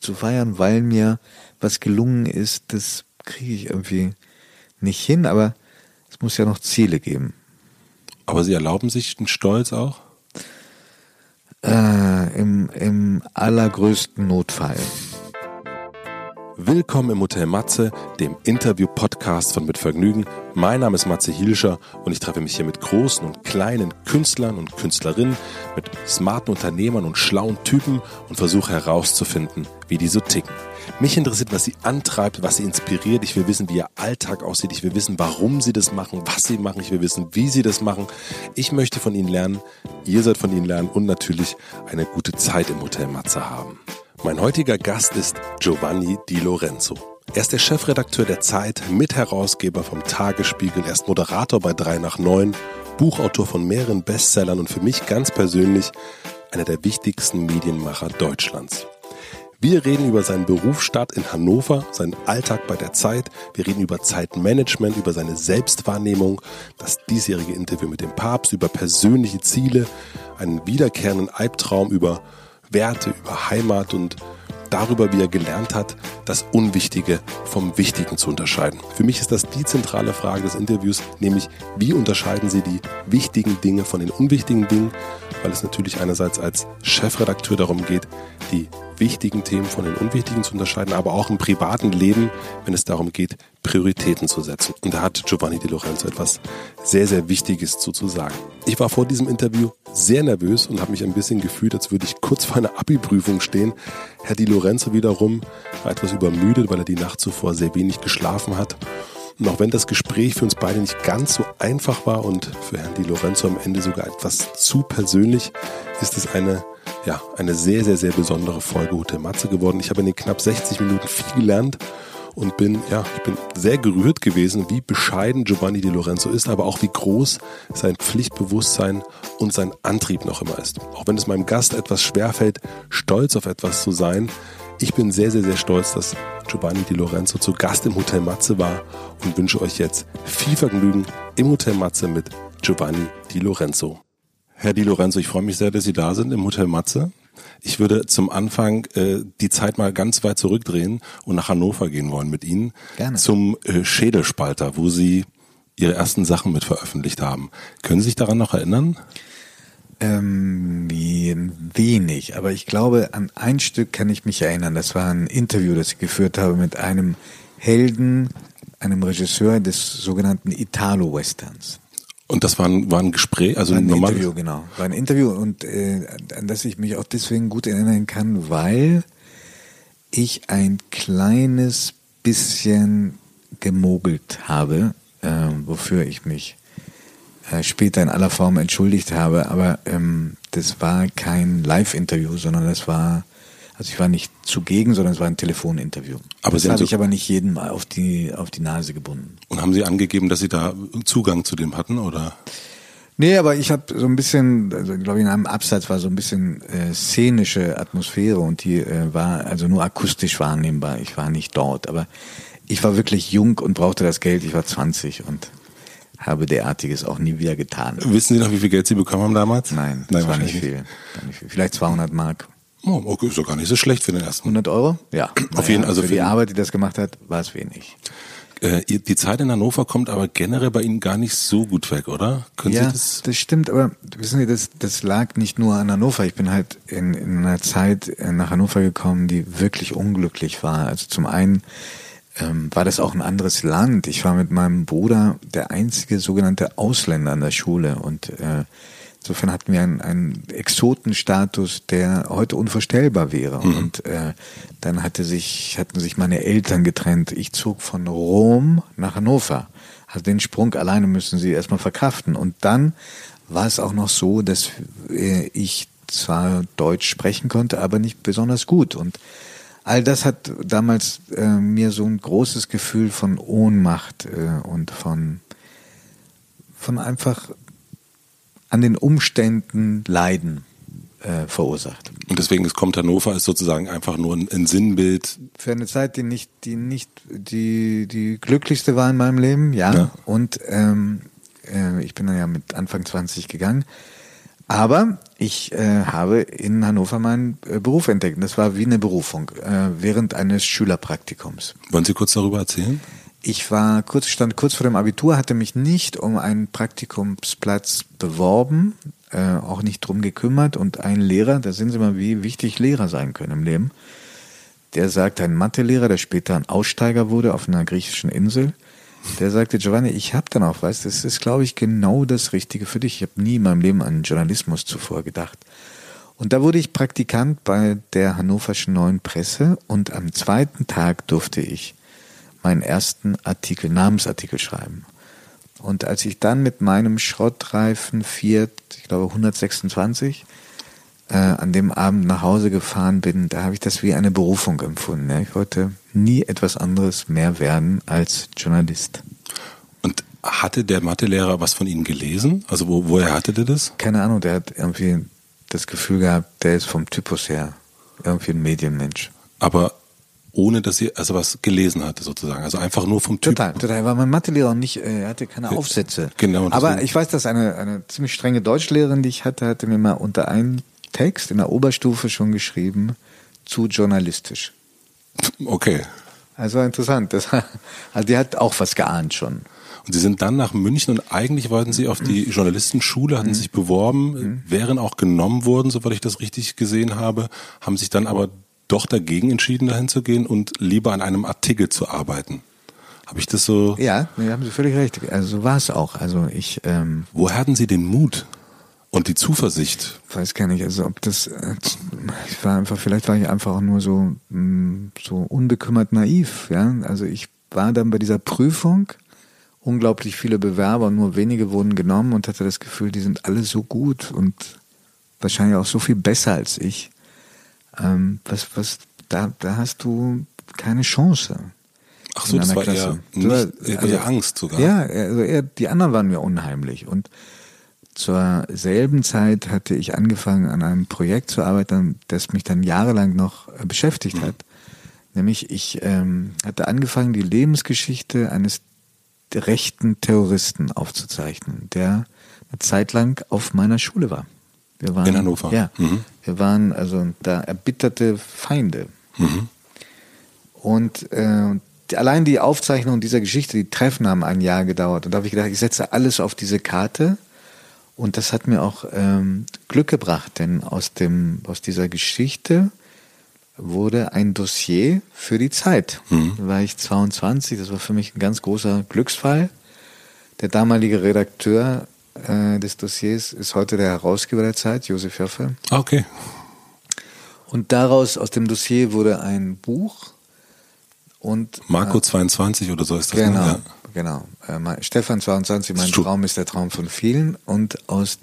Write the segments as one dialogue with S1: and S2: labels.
S1: zu feiern, weil mir was gelungen ist, das kriege ich irgendwie nicht hin, aber es muss ja noch Ziele geben.
S2: Aber Sie erlauben sich den Stolz auch?
S1: Äh, im, Im allergrößten Notfall.
S2: Willkommen im Hotel Matze, dem Interview-Podcast von Mit Vergnügen. Mein Name ist Matze Hilscher und ich treffe mich hier mit großen und kleinen Künstlern und Künstlerinnen, mit smarten Unternehmern und schlauen Typen und versuche herauszufinden, wie die so ticken. Mich interessiert, was sie antreibt, was sie inspiriert. Ich will wissen, wie ihr Alltag aussieht. Ich will wissen, warum sie das machen, was sie machen. Ich will wissen, wie sie das machen. Ich möchte von ihnen lernen. Ihr sollt von ihnen lernen und natürlich eine gute Zeit im Hotel Matze haben. Mein heutiger Gast ist Giovanni Di Lorenzo. Er ist der Chefredakteur der Zeit, Mitherausgeber vom Tagesspiegel, er ist Moderator bei 3 nach 9, Buchautor von mehreren Bestsellern und für mich ganz persönlich einer der wichtigsten Medienmacher Deutschlands. Wir reden über seinen Berufsstart in Hannover, seinen Alltag bei der Zeit. Wir reden über Zeitmanagement, über seine Selbstwahrnehmung, das diesjährige Interview mit dem Papst, über persönliche Ziele, einen wiederkehrenden Albtraum, über Werte, über Heimat und darüber, wie er gelernt hat, das Unwichtige vom Wichtigen zu unterscheiden. Für mich ist das die zentrale Frage des Interviews, nämlich wie unterscheiden Sie die wichtigen Dinge von den unwichtigen Dingen, weil es natürlich einerseits als Chefredakteur darum geht, die wichtigen Themen von den unwichtigen zu unterscheiden, aber auch im privaten Leben, wenn es darum geht, Prioritäten zu setzen. Und da hat Giovanni Di Lorenzo etwas sehr, sehr Wichtiges zu, zu sagen. Ich war vor diesem Interview sehr nervös und habe mich ein bisschen gefühlt, als würde ich kurz vor einer Abi-Prüfung stehen. Herr Di Lorenzo wiederum war etwas übermüdet, weil er die Nacht zuvor sehr wenig geschlafen hat. Und auch wenn das Gespräch für uns beide nicht ganz so einfach war und für Herrn Di Lorenzo am Ende sogar etwas zu persönlich, ist es eine ja, eine sehr, sehr, sehr besondere Folge Hotel Matze geworden. Ich habe in den knapp 60 Minuten viel gelernt und bin, ja, ich bin sehr gerührt gewesen, wie bescheiden Giovanni Di Lorenzo ist, aber auch wie groß sein Pflichtbewusstsein und sein Antrieb noch immer ist. Auch wenn es meinem Gast etwas schwerfällt, stolz auf etwas zu sein, ich bin sehr, sehr, sehr stolz, dass Giovanni Di Lorenzo zu Gast im Hotel Matze war und wünsche euch jetzt viel Vergnügen im Hotel Matze mit Giovanni Di Lorenzo. Herr Di Lorenzo, ich freue mich sehr, dass Sie da sind im Hotel Matze. Ich würde zum Anfang äh, die Zeit mal ganz weit zurückdrehen und nach Hannover gehen wollen mit Ihnen.
S1: Gerne.
S2: Zum äh, Schädelspalter, wo Sie Ihre ersten Sachen mit veröffentlicht haben. Können Sie sich daran noch erinnern?
S1: Ähm, wenig, aber ich glaube, an ein Stück kann ich mich erinnern. Das war ein Interview, das ich geführt habe mit einem Helden, einem Regisseur des sogenannten Italo-Westerns.
S2: Und das war ein, war ein Gespräch, also
S1: war ein Interview, genau. War ein Interview und äh, an das ich mich auch deswegen gut erinnern kann, weil ich ein kleines bisschen gemogelt habe, äh, wofür ich mich später in aller Form entschuldigt habe. Aber ähm, das war kein Live-Interview, sondern das war also ich war nicht zugegen, sondern es war ein Telefoninterview. Aber das habe ich aber nicht jedem mal auf die, auf die Nase gebunden.
S2: Und haben Sie angegeben, dass Sie da Zugang zu dem hatten, oder?
S1: Nee, aber ich habe so ein bisschen, also ich glaube in einem Absatz war so ein bisschen äh, szenische Atmosphäre und die äh, war also nur akustisch wahrnehmbar. Ich war nicht dort, aber ich war wirklich jung und brauchte das Geld. Ich war 20 und habe derartiges auch nie wieder getan.
S2: Wissen Sie noch, wie viel Geld Sie bekommen haben damals?
S1: Nein, das Nein, war nicht viel. nicht viel. Vielleicht 200 Mark.
S2: Oh, okay, ist doch gar nicht so schlecht für den ersten.
S1: 100 Euro? Ja.
S2: Auf jeden Fall. Also
S1: für, für die Arbeit, die das gemacht hat, war es wenig.
S2: Äh, die Zeit in Hannover kommt aber generell bei Ihnen gar nicht so gut weg, oder?
S1: Können ja, das? das stimmt, aber wissen Sie, das, das lag nicht nur an Hannover. Ich bin halt in, in einer Zeit äh, nach Hannover gekommen, die wirklich unglücklich war. Also zum einen ähm, war das auch ein anderes Land. Ich war mit meinem Bruder der einzige sogenannte Ausländer an der Schule und äh, Insofern hatten wir einen, einen Exotenstatus, der heute unvorstellbar wäre. Mhm. Und äh, dann hatte sich, hatten sich meine Eltern getrennt. Ich zog von Rom nach Hannover. Also den Sprung alleine müssen sie erstmal verkraften. Und dann war es auch noch so, dass äh, ich zwar Deutsch sprechen konnte, aber nicht besonders gut. Und all das hat damals äh, mir so ein großes Gefühl von Ohnmacht äh, und von, von einfach an den Umständen leiden äh, verursacht.
S2: Und deswegen ist kommt Hannover ist sozusagen einfach nur ein, ein, Sinnbild.
S1: Für eine Zeit, die nicht, die nicht die, die glücklichste war in meinem Leben, ja. ja. Und ähm, äh, ich bin dann ja mit Anfang 20 gegangen. Aber ich äh, habe in Hannover meinen äh, Beruf entdeckt. Das war wie eine Berufung äh, während eines Schülerpraktikums.
S2: Wollen Sie kurz darüber erzählen?
S1: Ich war kurz, stand kurz vor dem Abitur, hatte mich nicht um einen Praktikumsplatz beworben, äh, auch nicht drum gekümmert und ein Lehrer, da sehen Sie mal, wie wichtig Lehrer sein können im Leben. Der sagte, ein Mathelehrer, der später ein Aussteiger wurde auf einer griechischen Insel, der sagte, Giovanni, ich habe dann auch was, das ist, glaube ich, genau das Richtige für dich. Ich habe nie in meinem Leben an Journalismus zuvor gedacht. Und da wurde ich Praktikant bei der Hannoverschen Neuen Presse und am zweiten Tag durfte ich meinen ersten Artikel, Namensartikel schreiben. Und als ich dann mit meinem Schrottreifen Fiat, ich glaube 126, äh, an dem Abend nach Hause gefahren bin, da habe ich das wie eine Berufung empfunden. Ja. Ich wollte nie etwas anderes mehr werden als Journalist.
S2: Und hatte der Mathelehrer was von Ihnen gelesen? Also wo, woher hatte der das?
S1: Keine Ahnung, der hat irgendwie das Gefühl gehabt, der ist vom Typus her irgendwie ein Medienmensch.
S2: Aber ohne dass sie also was gelesen hatte sozusagen, also einfach nur vom Typ.
S1: Total, total. Er war mein Mathelehrer und nicht, äh, er hatte keine Aufsätze.
S2: Genau.
S1: Aber ich weiß, dass eine, eine ziemlich strenge Deutschlehrerin, die ich hatte, hatte mir mal unter einen Text in der Oberstufe schon geschrieben, zu journalistisch.
S2: Okay.
S1: Also interessant. Das, also die hat auch was geahnt schon.
S2: Und Sie sind dann nach München und eigentlich wollten Sie auf die Journalistenschule, hatten sich beworben, wären auch genommen worden, soweit ich das richtig gesehen habe, haben sich dann aber doch dagegen entschieden, dahin zu gehen und lieber an einem Artikel zu arbeiten. Habe ich das so?
S1: Ja, nee, haben Sie völlig recht. Also so war es auch. Also ich. Ähm,
S2: Woher hatten Sie den Mut und die Zuversicht?
S1: Weiß gar nicht. Also ob das. Äh, ich war einfach. Vielleicht war ich einfach nur so mh, so unbekümmert naiv. Ja. Also ich war dann bei dieser Prüfung. Unglaublich viele Bewerber, nur wenige wurden genommen und hatte das Gefühl, die sind alle so gut und wahrscheinlich auch so viel besser als ich ähm, was, was, da, da hast du keine Chance.
S2: Ach so, das war Klasse. eher, nicht, eher also, Angst sogar.
S1: Ja, also eher, die anderen waren mir unheimlich. Und zur selben Zeit hatte ich angefangen, an einem Projekt zu arbeiten, das mich dann jahrelang noch äh, beschäftigt hat. Nämlich ich ähm, hatte angefangen, die Lebensgeschichte eines rechten Terroristen aufzuzeichnen, der eine Zeit lang auf meiner Schule war.
S2: Wir waren, In Hannover.
S1: Ja. Mhm. Wir waren also da erbitterte Feinde. Mhm. Und äh, allein die Aufzeichnung dieser Geschichte, die Treffen haben ein Jahr gedauert. Und da habe ich gedacht, ich setze alles auf diese Karte. Und das hat mir auch ähm, Glück gebracht, denn aus, dem, aus dieser Geschichte wurde ein Dossier für die Zeit. Mhm. Da war ich 22, das war für mich ein ganz großer Glücksfall. Der damalige Redakteur äh, des Dossiers ist heute der Herausgeber der Zeit, Josef Joffe.
S2: Ah, okay.
S1: Und daraus, aus dem Dossier wurde ein Buch und
S2: Marco äh, 22 oder so ist das.
S1: Ne? Genau, ne? Genau. Äh, Stefan 22, mein Traum ist der Traum von vielen. Und aus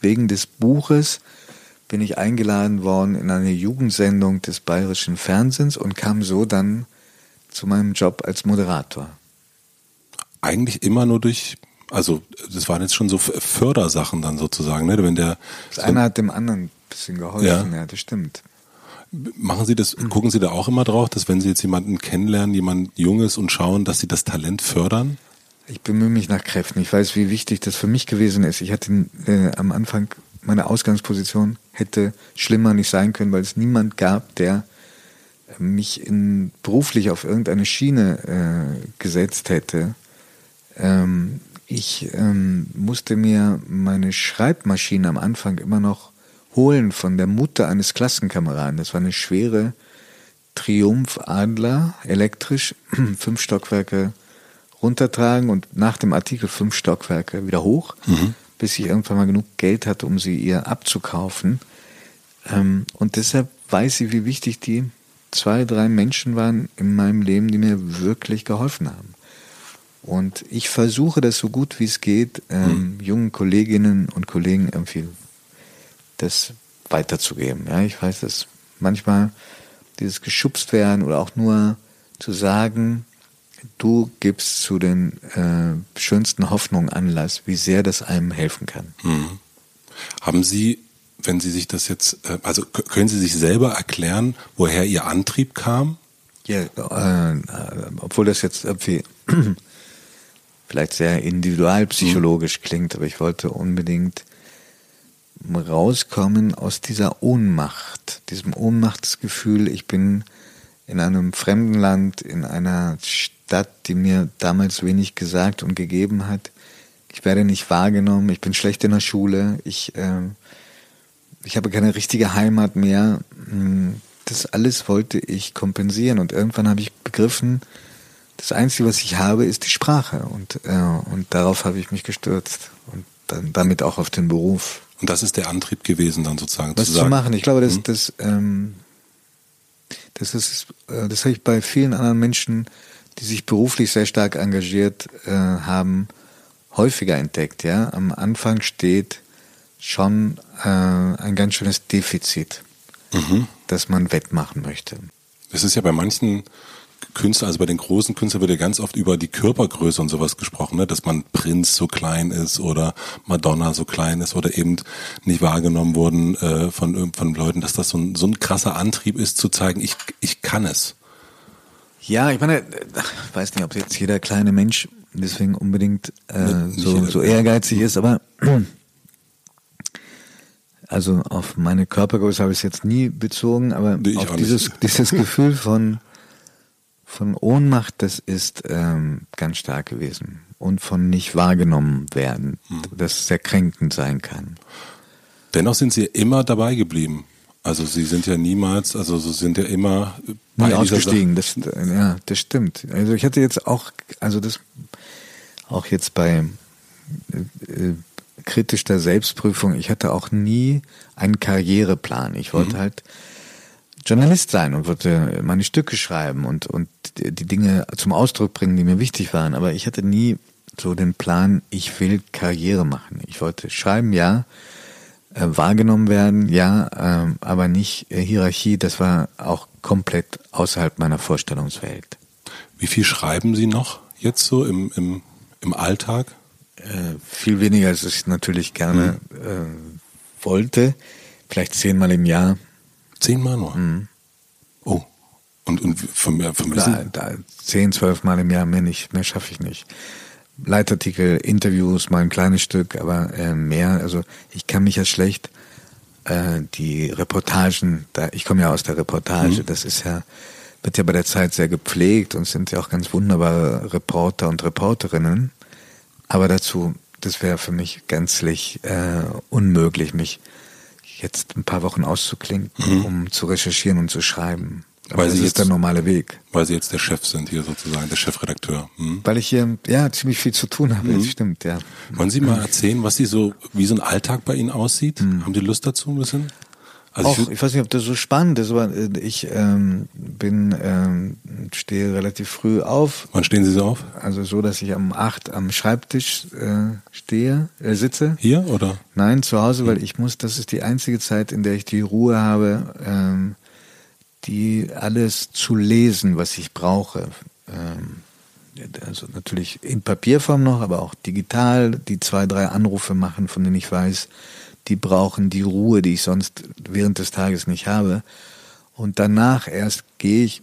S1: wegen des Buches bin ich eingeladen worden in eine Jugendsendung des bayerischen Fernsehens und kam so dann zu meinem Job als Moderator.
S2: Eigentlich immer nur durch also das waren jetzt schon so Fördersachen dann sozusagen, ne? Wenn der
S1: das so eine hat dem anderen ein bisschen geholfen, ja, ja das stimmt.
S2: Machen Sie das, gucken Sie da auch immer drauf, dass wenn Sie jetzt jemanden kennenlernen, jemand Junges und schauen, dass Sie das Talent fördern?
S1: Ich bemühe mich nach Kräften. Ich weiß, wie wichtig das für mich gewesen ist. Ich hatte äh, am Anfang meine Ausgangsposition hätte schlimmer nicht sein können, weil es niemand gab, der mich in, beruflich auf irgendeine Schiene äh, gesetzt hätte. Ähm, ich ähm, musste mir meine Schreibmaschine am Anfang immer noch holen von der Mutter eines Klassenkameraden. Das war eine schwere Triumph Adler, elektrisch, fünf Stockwerke runtertragen und nach dem Artikel fünf Stockwerke wieder hoch, mhm. bis ich irgendwann mal genug Geld hatte, um sie ihr abzukaufen. Ähm, und deshalb weiß sie, wie wichtig die zwei, drei Menschen waren in meinem Leben, die mir wirklich geholfen haben. Und ich versuche das so gut wie es geht, ähm, mhm. jungen Kolleginnen und Kollegen irgendwie das weiterzugeben. Ja, ich weiß, dass manchmal dieses geschubst werden oder auch nur zu sagen, du gibst zu den äh, schönsten Hoffnungen Anlass, wie sehr das einem helfen kann.
S2: Mhm. Haben Sie, wenn Sie sich das jetzt, äh, also können Sie sich selber erklären, woher Ihr Antrieb kam?
S1: Ja, äh, obwohl das jetzt irgendwie vielleicht sehr individualpsychologisch mhm. klingt, aber ich wollte unbedingt rauskommen aus dieser Ohnmacht, diesem Ohnmachtsgefühl, ich bin in einem fremden Land, in einer Stadt, die mir damals wenig gesagt und gegeben hat. Ich werde nicht wahrgenommen, ich bin schlecht in der Schule, ich, äh, ich habe keine richtige Heimat mehr. Hm, das alles wollte ich kompensieren und irgendwann habe ich begriffen, das Einzige, was ich habe, ist die Sprache und, äh, und darauf habe ich mich gestürzt und dann damit auch auf den Beruf.
S2: Und das ist der Antrieb gewesen, dann sozusagen
S1: Was
S2: zu
S1: zu machen. Ich glaube, das,
S2: Mhm.
S1: das, ähm, das ist, äh, das habe ich bei vielen anderen Menschen, die sich beruflich sehr stark engagiert äh, haben, häufiger entdeckt. Ja, am Anfang steht schon äh, ein ganz schönes Defizit,
S2: Mhm.
S1: das man wettmachen möchte.
S2: Es ist ja bei manchen Künstlern, also bei den großen Künstlern wird ja ganz oft über die Körpergröße und sowas gesprochen, ne? dass man Prinz so klein ist oder Madonna so klein ist oder eben nicht wahrgenommen wurden äh, von, von Leuten, dass das so ein, so ein krasser Antrieb ist, zu zeigen, ich, ich kann es.
S1: Ja, ich meine, ich weiß nicht, ob jetzt jeder kleine Mensch deswegen unbedingt äh,
S2: Nicht
S1: so, so ehrgeizig ist, aber also auf meine Körpergröße habe ich es jetzt nie bezogen, aber
S2: ich
S1: auf
S2: nicht.
S1: dieses, dieses Gefühl von, von Ohnmacht, das ist ähm, ganz stark gewesen. Und von nicht wahrgenommen werden,
S2: Hm.
S1: das sehr kränkend sein kann.
S2: Dennoch sind sie immer dabei geblieben. Also sie sind ja niemals, also sie sind ja immer bei
S1: Nie
S2: dieser
S1: ausgestiegen, das, ja, das stimmt. Also ich hatte jetzt auch, also das, auch jetzt bei äh, kritischer Selbstprüfung, ich hatte auch nie einen Karriereplan. Ich wollte halt Journalist sein und wollte meine Stücke schreiben und, und die Dinge zum Ausdruck bringen, die mir wichtig waren. Aber ich hatte nie so den Plan, ich will Karriere machen. Ich wollte schreiben, ja, äh, wahrgenommen werden, ja, ähm, aber nicht äh, Hierarchie. Das war auch komplett außerhalb meiner Vorstellungswelt.
S2: Wie viel schreiben Sie noch jetzt so im, im, im Alltag?
S1: Äh, viel weniger, als ich natürlich gerne äh, wollte. Vielleicht zehnmal im Jahr.
S2: Zehnmal nur. Oh. Und, und verm- vermissen?
S1: Da, da, zehn, zwölf Mal im Jahr mehr nicht, mehr schaffe ich nicht. Leitartikel, Interviews, mal ein kleines Stück, aber äh, mehr, also ich kann mich ja schlecht äh, die Reportagen, da ich komme ja aus der Reportage, das ist ja, wird ja bei der Zeit sehr gepflegt und sind ja auch ganz wunderbare Reporter und Reporterinnen. Aber dazu, das wäre für mich gänzlich äh, unmöglich, mich jetzt ein paar Wochen auszuklinken, um zu recherchieren und zu schreiben. Aber
S2: Weil
S1: das
S2: Sie
S1: ist der
S2: jetzt-
S1: normale Weg.
S2: Weil Sie jetzt der Chef sind hier sozusagen, der Chefredakteur. Hm?
S1: Weil ich hier ja ziemlich viel zu tun habe, das stimmt, ja.
S2: Wollen Sie mal erzählen, was Sie so, wie so ein Alltag bei Ihnen aussieht? Haben Sie Lust dazu ein bisschen? Also
S1: Auch,
S2: ich,
S1: ich weiß nicht, ob das so spannend ist, aber äh, ich ähm, bin ähm, stehe relativ früh auf,
S2: wann stehen Sie so auf?
S1: also so, dass ich um acht am Schreibtisch äh, stehe, äh, sitze.
S2: Hier oder?
S1: Nein, zu Hause, weil ich muss, das ist die einzige Zeit, in der ich die Ruhe habe, ähm, die alles zu lesen, was ich brauche. Ähm, also natürlich in Papierform noch, aber auch digital, die zwei, drei Anrufe machen, von denen ich weiß, die brauchen die Ruhe, die ich sonst während des Tages nicht habe. Und danach erst gehe ich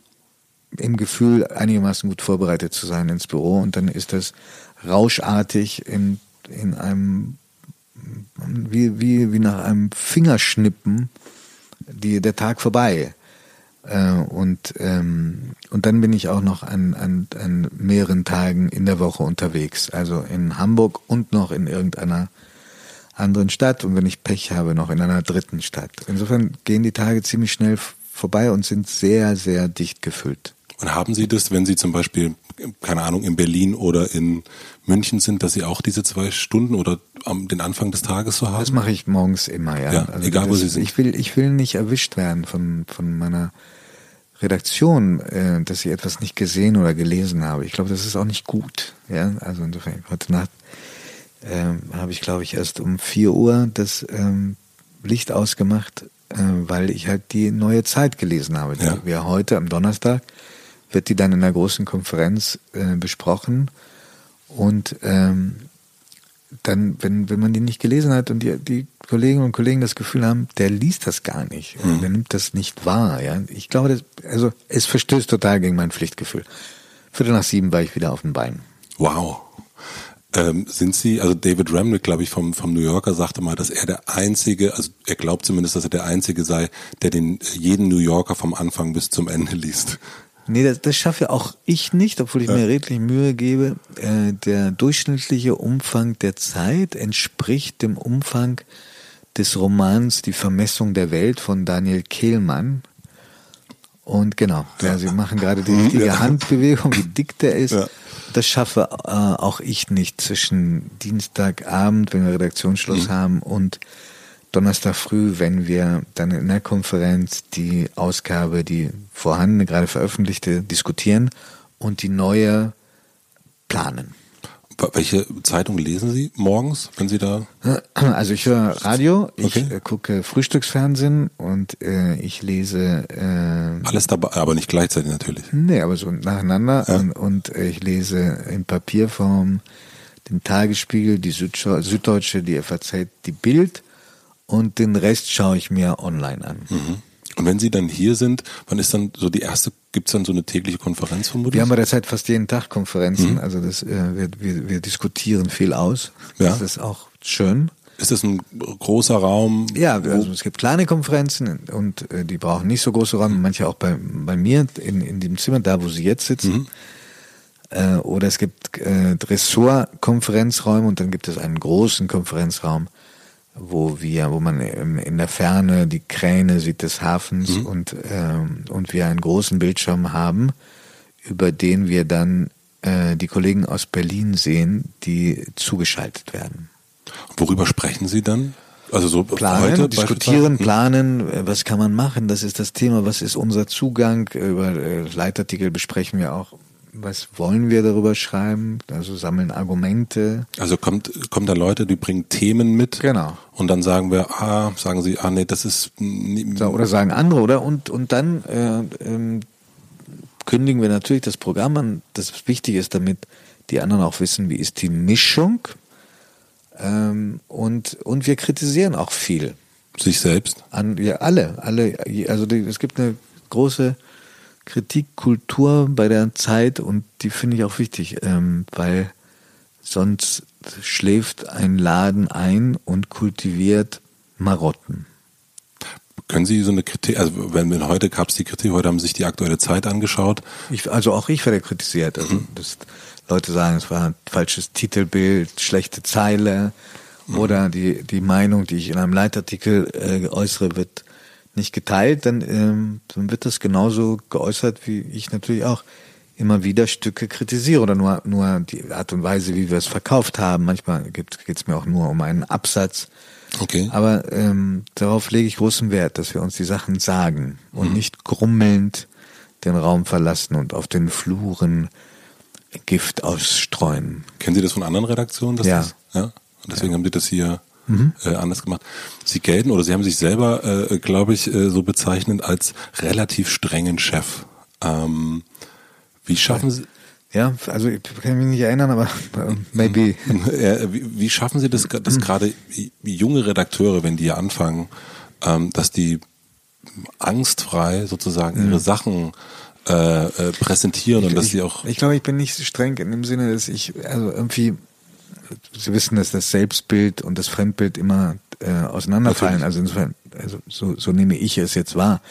S1: im Gefühl, einigermaßen gut vorbereitet zu sein ins Büro und dann ist das rauschartig in, in einem, wie, wie, wie nach einem Fingerschnippen, die, der Tag vorbei. Äh, und, ähm, und dann bin ich auch noch an, an, an mehreren Tagen in der Woche unterwegs. Also in Hamburg und noch in irgendeiner anderen Stadt und wenn ich Pech habe, noch in einer dritten Stadt. Insofern gehen die Tage ziemlich schnell vorbei und sind sehr, sehr dicht gefüllt.
S2: Und haben Sie das, wenn Sie zum Beispiel, keine Ahnung, in Berlin oder in München sind, dass Sie auch diese zwei Stunden oder am, den Anfang des Tages so haben?
S1: Das mache ich morgens immer, ja.
S2: Ja, egal, wo
S1: das,
S2: Sie sind.
S1: Ich will, ich will nicht erwischt werden von, von meiner Redaktion, äh, dass ich etwas nicht gesehen oder gelesen habe. Ich glaube, das ist auch nicht gut. Ja, also insofern, heute Nacht ähm, habe ich, glaube ich, erst um 4 Uhr das ähm, Licht ausgemacht, äh, weil ich halt die neue Zeit gelesen habe.
S2: Ja.
S1: Wir heute am Donnerstag wird die dann in einer großen Konferenz äh, besprochen und ähm, dann, wenn, wenn man die nicht gelesen hat und die, die Kolleginnen und Kollegen das Gefühl haben, der liest das gar nicht,
S2: Mhm.
S1: der nimmt das nicht wahr, ja. Ich glaube, das, also es verstößt total gegen mein Pflichtgefühl. Viertel nach sieben war ich wieder auf dem Bein.
S2: Wow. Ähm, sind Sie, also David Remnick, glaube ich, vom, vom New Yorker sagte mal, dass er der Einzige, also er glaubt zumindest, dass er der Einzige sei, der den jeden New Yorker vom Anfang bis zum Ende liest.
S1: Nee, das, das schaffe auch ich nicht, obwohl ich ja. mir redlich Mühe gebe. Äh, der durchschnittliche Umfang der Zeit entspricht dem Umfang des Romans Die Vermessung der Welt von Daniel Kehlmann. Und genau, ja, Sie machen gerade die richtige ja. Handbewegung, wie dick der ist. Ja das schaffe äh, auch ich nicht zwischen Dienstagabend, wenn wir Redaktionsschluss mhm. haben, und Donnerstag früh, wenn wir dann in der Konferenz die Ausgabe, die vorhandene, gerade veröffentlichte, diskutieren und die neue planen.
S2: Welche Zeitung lesen Sie morgens, wenn Sie da?
S1: Also ich höre Radio, ich okay. Äh, gucke Frühstücksfernsehen und äh, ich lese
S2: äh, alles dabei, aber nicht gleichzeitig natürlich.
S1: Nee, aber so nacheinander ja. und, und äh, ich lese in Papierform den Tagesspiegel, die Süddeutsche, die FAZ, die Bild und den Rest schaue ich mir online an.
S2: Mhm. Und wenn Sie dann hier sind, wann ist dann so die erste, gibt es dann so eine tägliche Konferenz
S1: vermutlich? Wir haben bei der Zeit fast jeden Tag Konferenzen, mhm. also das, äh, wir, wir, wir diskutieren viel aus. Ja. Das ist auch schön.
S2: Ist das ein großer Raum?
S1: Ja, also es gibt kleine Konferenzen und äh, die brauchen nicht so große Räume, manche auch bei, bei mir in, in dem Zimmer, da wo sie jetzt sitzen. Mhm. Äh, oder es gibt äh, Ressortkonferenzräume und dann gibt es einen großen Konferenzraum wo wir, wo man in der Ferne die Kräne sieht des Hafens mhm. und, ähm, und wir einen großen Bildschirm haben, über den wir dann äh, die Kollegen aus Berlin sehen, die zugeschaltet werden.
S2: Worüber sprechen Sie dann? Also so
S1: planen, heute diskutieren, planen, äh, was kann man machen? Das ist das Thema. Was ist unser Zugang? Über äh, Leitartikel besprechen wir auch was wollen wir darüber schreiben? Also sammeln Argumente.
S2: Also kommt, kommen da Leute, die bringen Themen mit.
S1: Genau.
S2: Und dann sagen wir, ah, sagen sie, ah nee, das ist.
S1: So, oder sagen andere, oder? Und, und dann äh, ähm, kündigen wir natürlich das Programm an, das wichtig ist, damit die anderen auch wissen, wie ist die Mischung. Ähm, und, und wir kritisieren auch viel.
S2: Sich selbst?
S1: An, ja, alle, alle. Also die, es gibt eine große Kritikkultur bei der Zeit und die finde ich auch wichtig, ähm, weil sonst schläft ein Laden ein und kultiviert Marotten.
S2: Können Sie so eine Kritik, also wenn, wenn heute gab es die Kritik, heute haben Sie sich die aktuelle Zeit angeschaut.
S1: Ich, also auch ich werde kritisiert. Also mhm. das, Leute sagen, es war ein falsches Titelbild, schlechte Zeile mhm. oder die, die Meinung, die ich in einem Leitartikel äh, äußere, wird nicht geteilt, dann, ähm, dann wird das genauso geäußert, wie ich natürlich auch immer wieder Stücke kritisiere oder nur, nur die Art und Weise, wie wir es verkauft haben. Manchmal geht es mir auch nur um einen Absatz.
S2: Okay.
S1: Aber ähm, darauf lege ich großen Wert, dass wir uns die Sachen sagen und mhm. nicht grummelnd den Raum verlassen und auf den Fluren Gift ausstreuen.
S2: Kennen Sie das von anderen Redaktionen?
S1: ja.
S2: Das, ja. Und deswegen ja. haben Sie das hier mhm. äh, anders gemacht. Sie gelten oder Sie haben sich selber, äh, glaube ich, äh, so bezeichnet als relativ strengen Chef. Ähm, wie schaffen Sie?
S1: Ja, also ich kann mich nicht erinnern, aber uh, maybe.
S2: wie, wie, schaffen Sie das, dass gerade junge Redakteure, wenn die anfangen, ähm, dass die angstfrei sozusagen ihre mhm. Sachen äh, äh, präsentieren ich, und dass
S1: ich,
S2: sie auch.
S1: Ich glaube, ich bin nicht so streng in dem Sinne, dass ich also irgendwie Sie wissen, dass das Selbstbild und das Fremdbild immer äh, auseinanderfallen. Natürlich. Also insofern, also so, so nehme ich es jetzt wahr.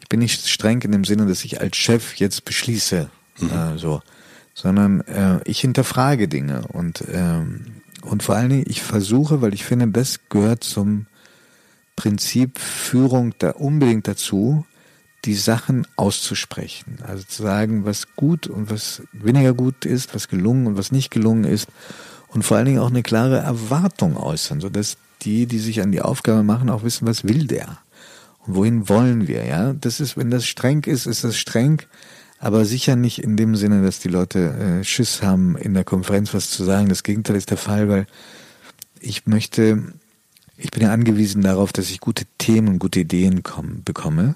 S1: Ich bin nicht streng in dem Sinne, dass ich als Chef jetzt beschließe, mhm. äh, so, sondern äh, ich hinterfrage Dinge und ähm, und vor allen Dingen ich versuche, weil ich finde, das gehört zum Prinzip Führung da unbedingt dazu, die Sachen auszusprechen. Also zu sagen, was gut und was weniger gut ist, was gelungen und was nicht gelungen ist und vor allen Dingen auch eine klare Erwartung äußern, sodass die, die sich an die Aufgabe machen, auch wissen, was will der und wohin wollen wir. Ja, das ist, wenn das streng ist, ist das streng, aber sicher nicht in dem Sinne, dass die Leute äh, Schiss haben, in der Konferenz was zu sagen. Das Gegenteil ist der Fall, weil ich möchte, ich bin ja angewiesen darauf, dass ich gute Themen, gute Ideen kommen, bekomme.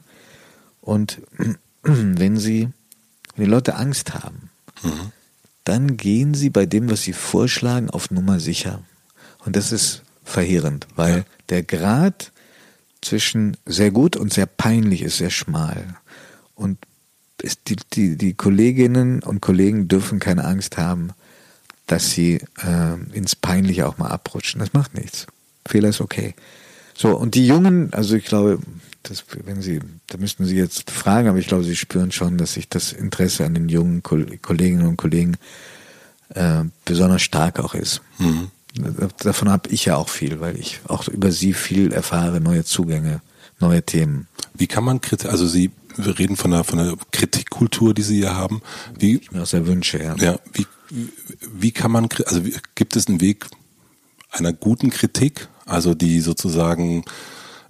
S1: Und wenn sie, wenn die Leute Angst haben, mhm dann gehen sie bei dem, was sie vorschlagen, auf Nummer sicher. Und das ist verheerend, weil ja. der Grad zwischen sehr gut und sehr peinlich ist sehr schmal. Und die, die, die Kolleginnen und Kollegen dürfen keine Angst haben, dass sie äh, ins Peinliche auch mal abrutschen. Das macht nichts. Fehler ist okay. So, und die Jungen, also ich glaube, das, wenn Sie, da müssten Sie jetzt fragen, aber ich glaube, Sie spüren schon, dass sich das Interesse an den jungen Kolleginnen und Kollegen äh, besonders stark auch ist. Mhm. Davon habe ich ja auch viel, weil ich auch über Sie viel erfahre, neue Zugänge, neue Themen.
S2: Wie kann man Kritik, also Sie wir reden von der, von der Kritikkultur, die Sie hier haben. Wie,
S1: ich mir auch sehr wünsche, ja.
S2: Ja, wie, wie kann man, also gibt es einen Weg einer guten Kritik, also die sozusagen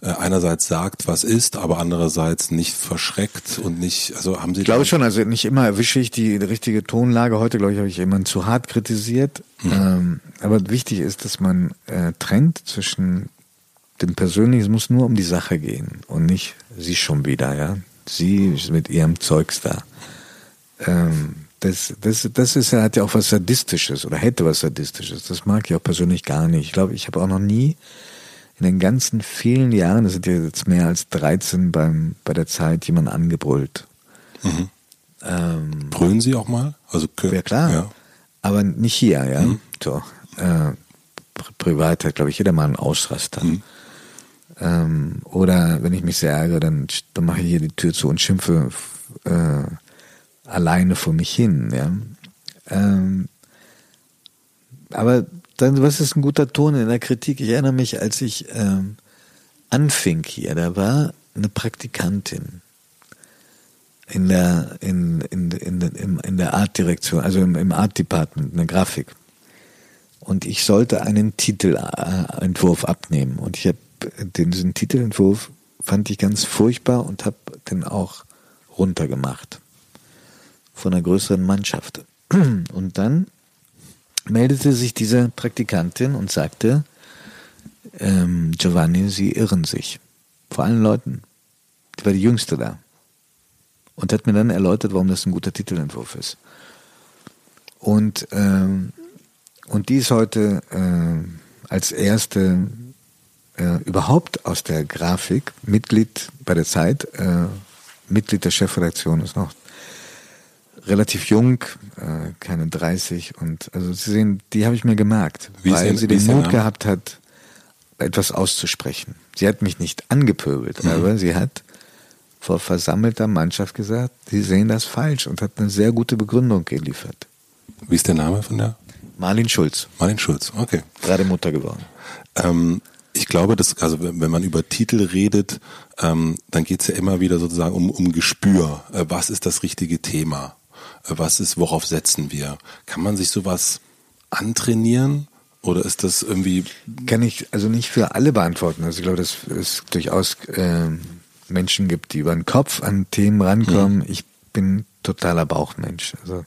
S2: einerseits sagt, was ist, aber andererseits nicht verschreckt und nicht, also haben Sie.
S1: Ich glaube schon, also nicht immer erwische ich die richtige Tonlage. Heute, glaube ich, habe ich jemanden zu hart kritisiert. Mhm. Ähm, aber wichtig ist, dass man äh, trennt zwischen dem Persönlichen, es muss nur um die Sache gehen und nicht sie schon wieder, ja. Sie mit ihrem Zeugs da. Ähm, das, das, das ist, hat ja auch was Sadistisches oder hätte was Sadistisches. Das mag ich auch persönlich gar nicht. Ich glaube, ich habe auch noch nie in den ganzen vielen Jahren, das sind ja jetzt mehr als 13 beim, bei der Zeit, jemand angebrüllt.
S2: Mhm. Ähm, Brüllen Sie auch mal? Also,
S1: ja, klar. Ja. Aber nicht hier, ja. Mhm. So, äh, privat hat, glaube ich, jeder mal einen Ausraster. Mhm. Ähm, oder wenn ich mich sehr ärgere, dann, dann mache ich hier die Tür zu und schimpfe äh, alleine vor mich hin. Ja? Ähm, aber dann, was ist ein guter Ton in der Kritik? Ich erinnere mich, als ich ähm, anfing hier, da war eine Praktikantin in der in in in, in, in der Artdirektion, also im, im Art Department, eine Grafik. Und ich sollte einen Titelentwurf abnehmen und ich habe diesen Titelentwurf fand ich ganz furchtbar und habe den auch runtergemacht von einer größeren Mannschaft. Und dann meldete sich diese Praktikantin und sagte, ähm, Giovanni, Sie irren sich. Vor allen Leuten. Die war die Jüngste da. Und hat mir dann erläutert, warum das ein guter Titelentwurf ist. Und, ähm, und die ist heute äh, als erste äh, überhaupt aus der Grafik Mitglied bei der Zeit, äh, Mitglied der Chefredaktion ist noch relativ jung, äh, keine 30 und also Sie sehen, die habe ich mir gemerkt, wie weil sie den Mut gehabt hat, etwas auszusprechen. Sie hat mich nicht angepöbelt, mhm. aber sie hat vor versammelter Mannschaft gesagt, sie sehen das falsch und hat eine sehr gute Begründung geliefert.
S2: Wie ist der Name von der?
S1: Marlin Schulz.
S2: Marlin Schulz, okay.
S1: Gerade Mutter geworden.
S2: Ähm, ich glaube, dass, also wenn man über Titel redet, ähm, dann geht es ja immer wieder sozusagen um, um Gespür. Äh, was ist das richtige Thema? Was ist, worauf setzen wir? Kann man sich sowas antrainieren? Oder ist das irgendwie.
S1: Kann ich also nicht für alle beantworten. Also ich glaube, dass es durchaus äh, Menschen gibt, die über den Kopf an Themen rankommen. Mhm. Ich bin totaler Bauchmensch. Also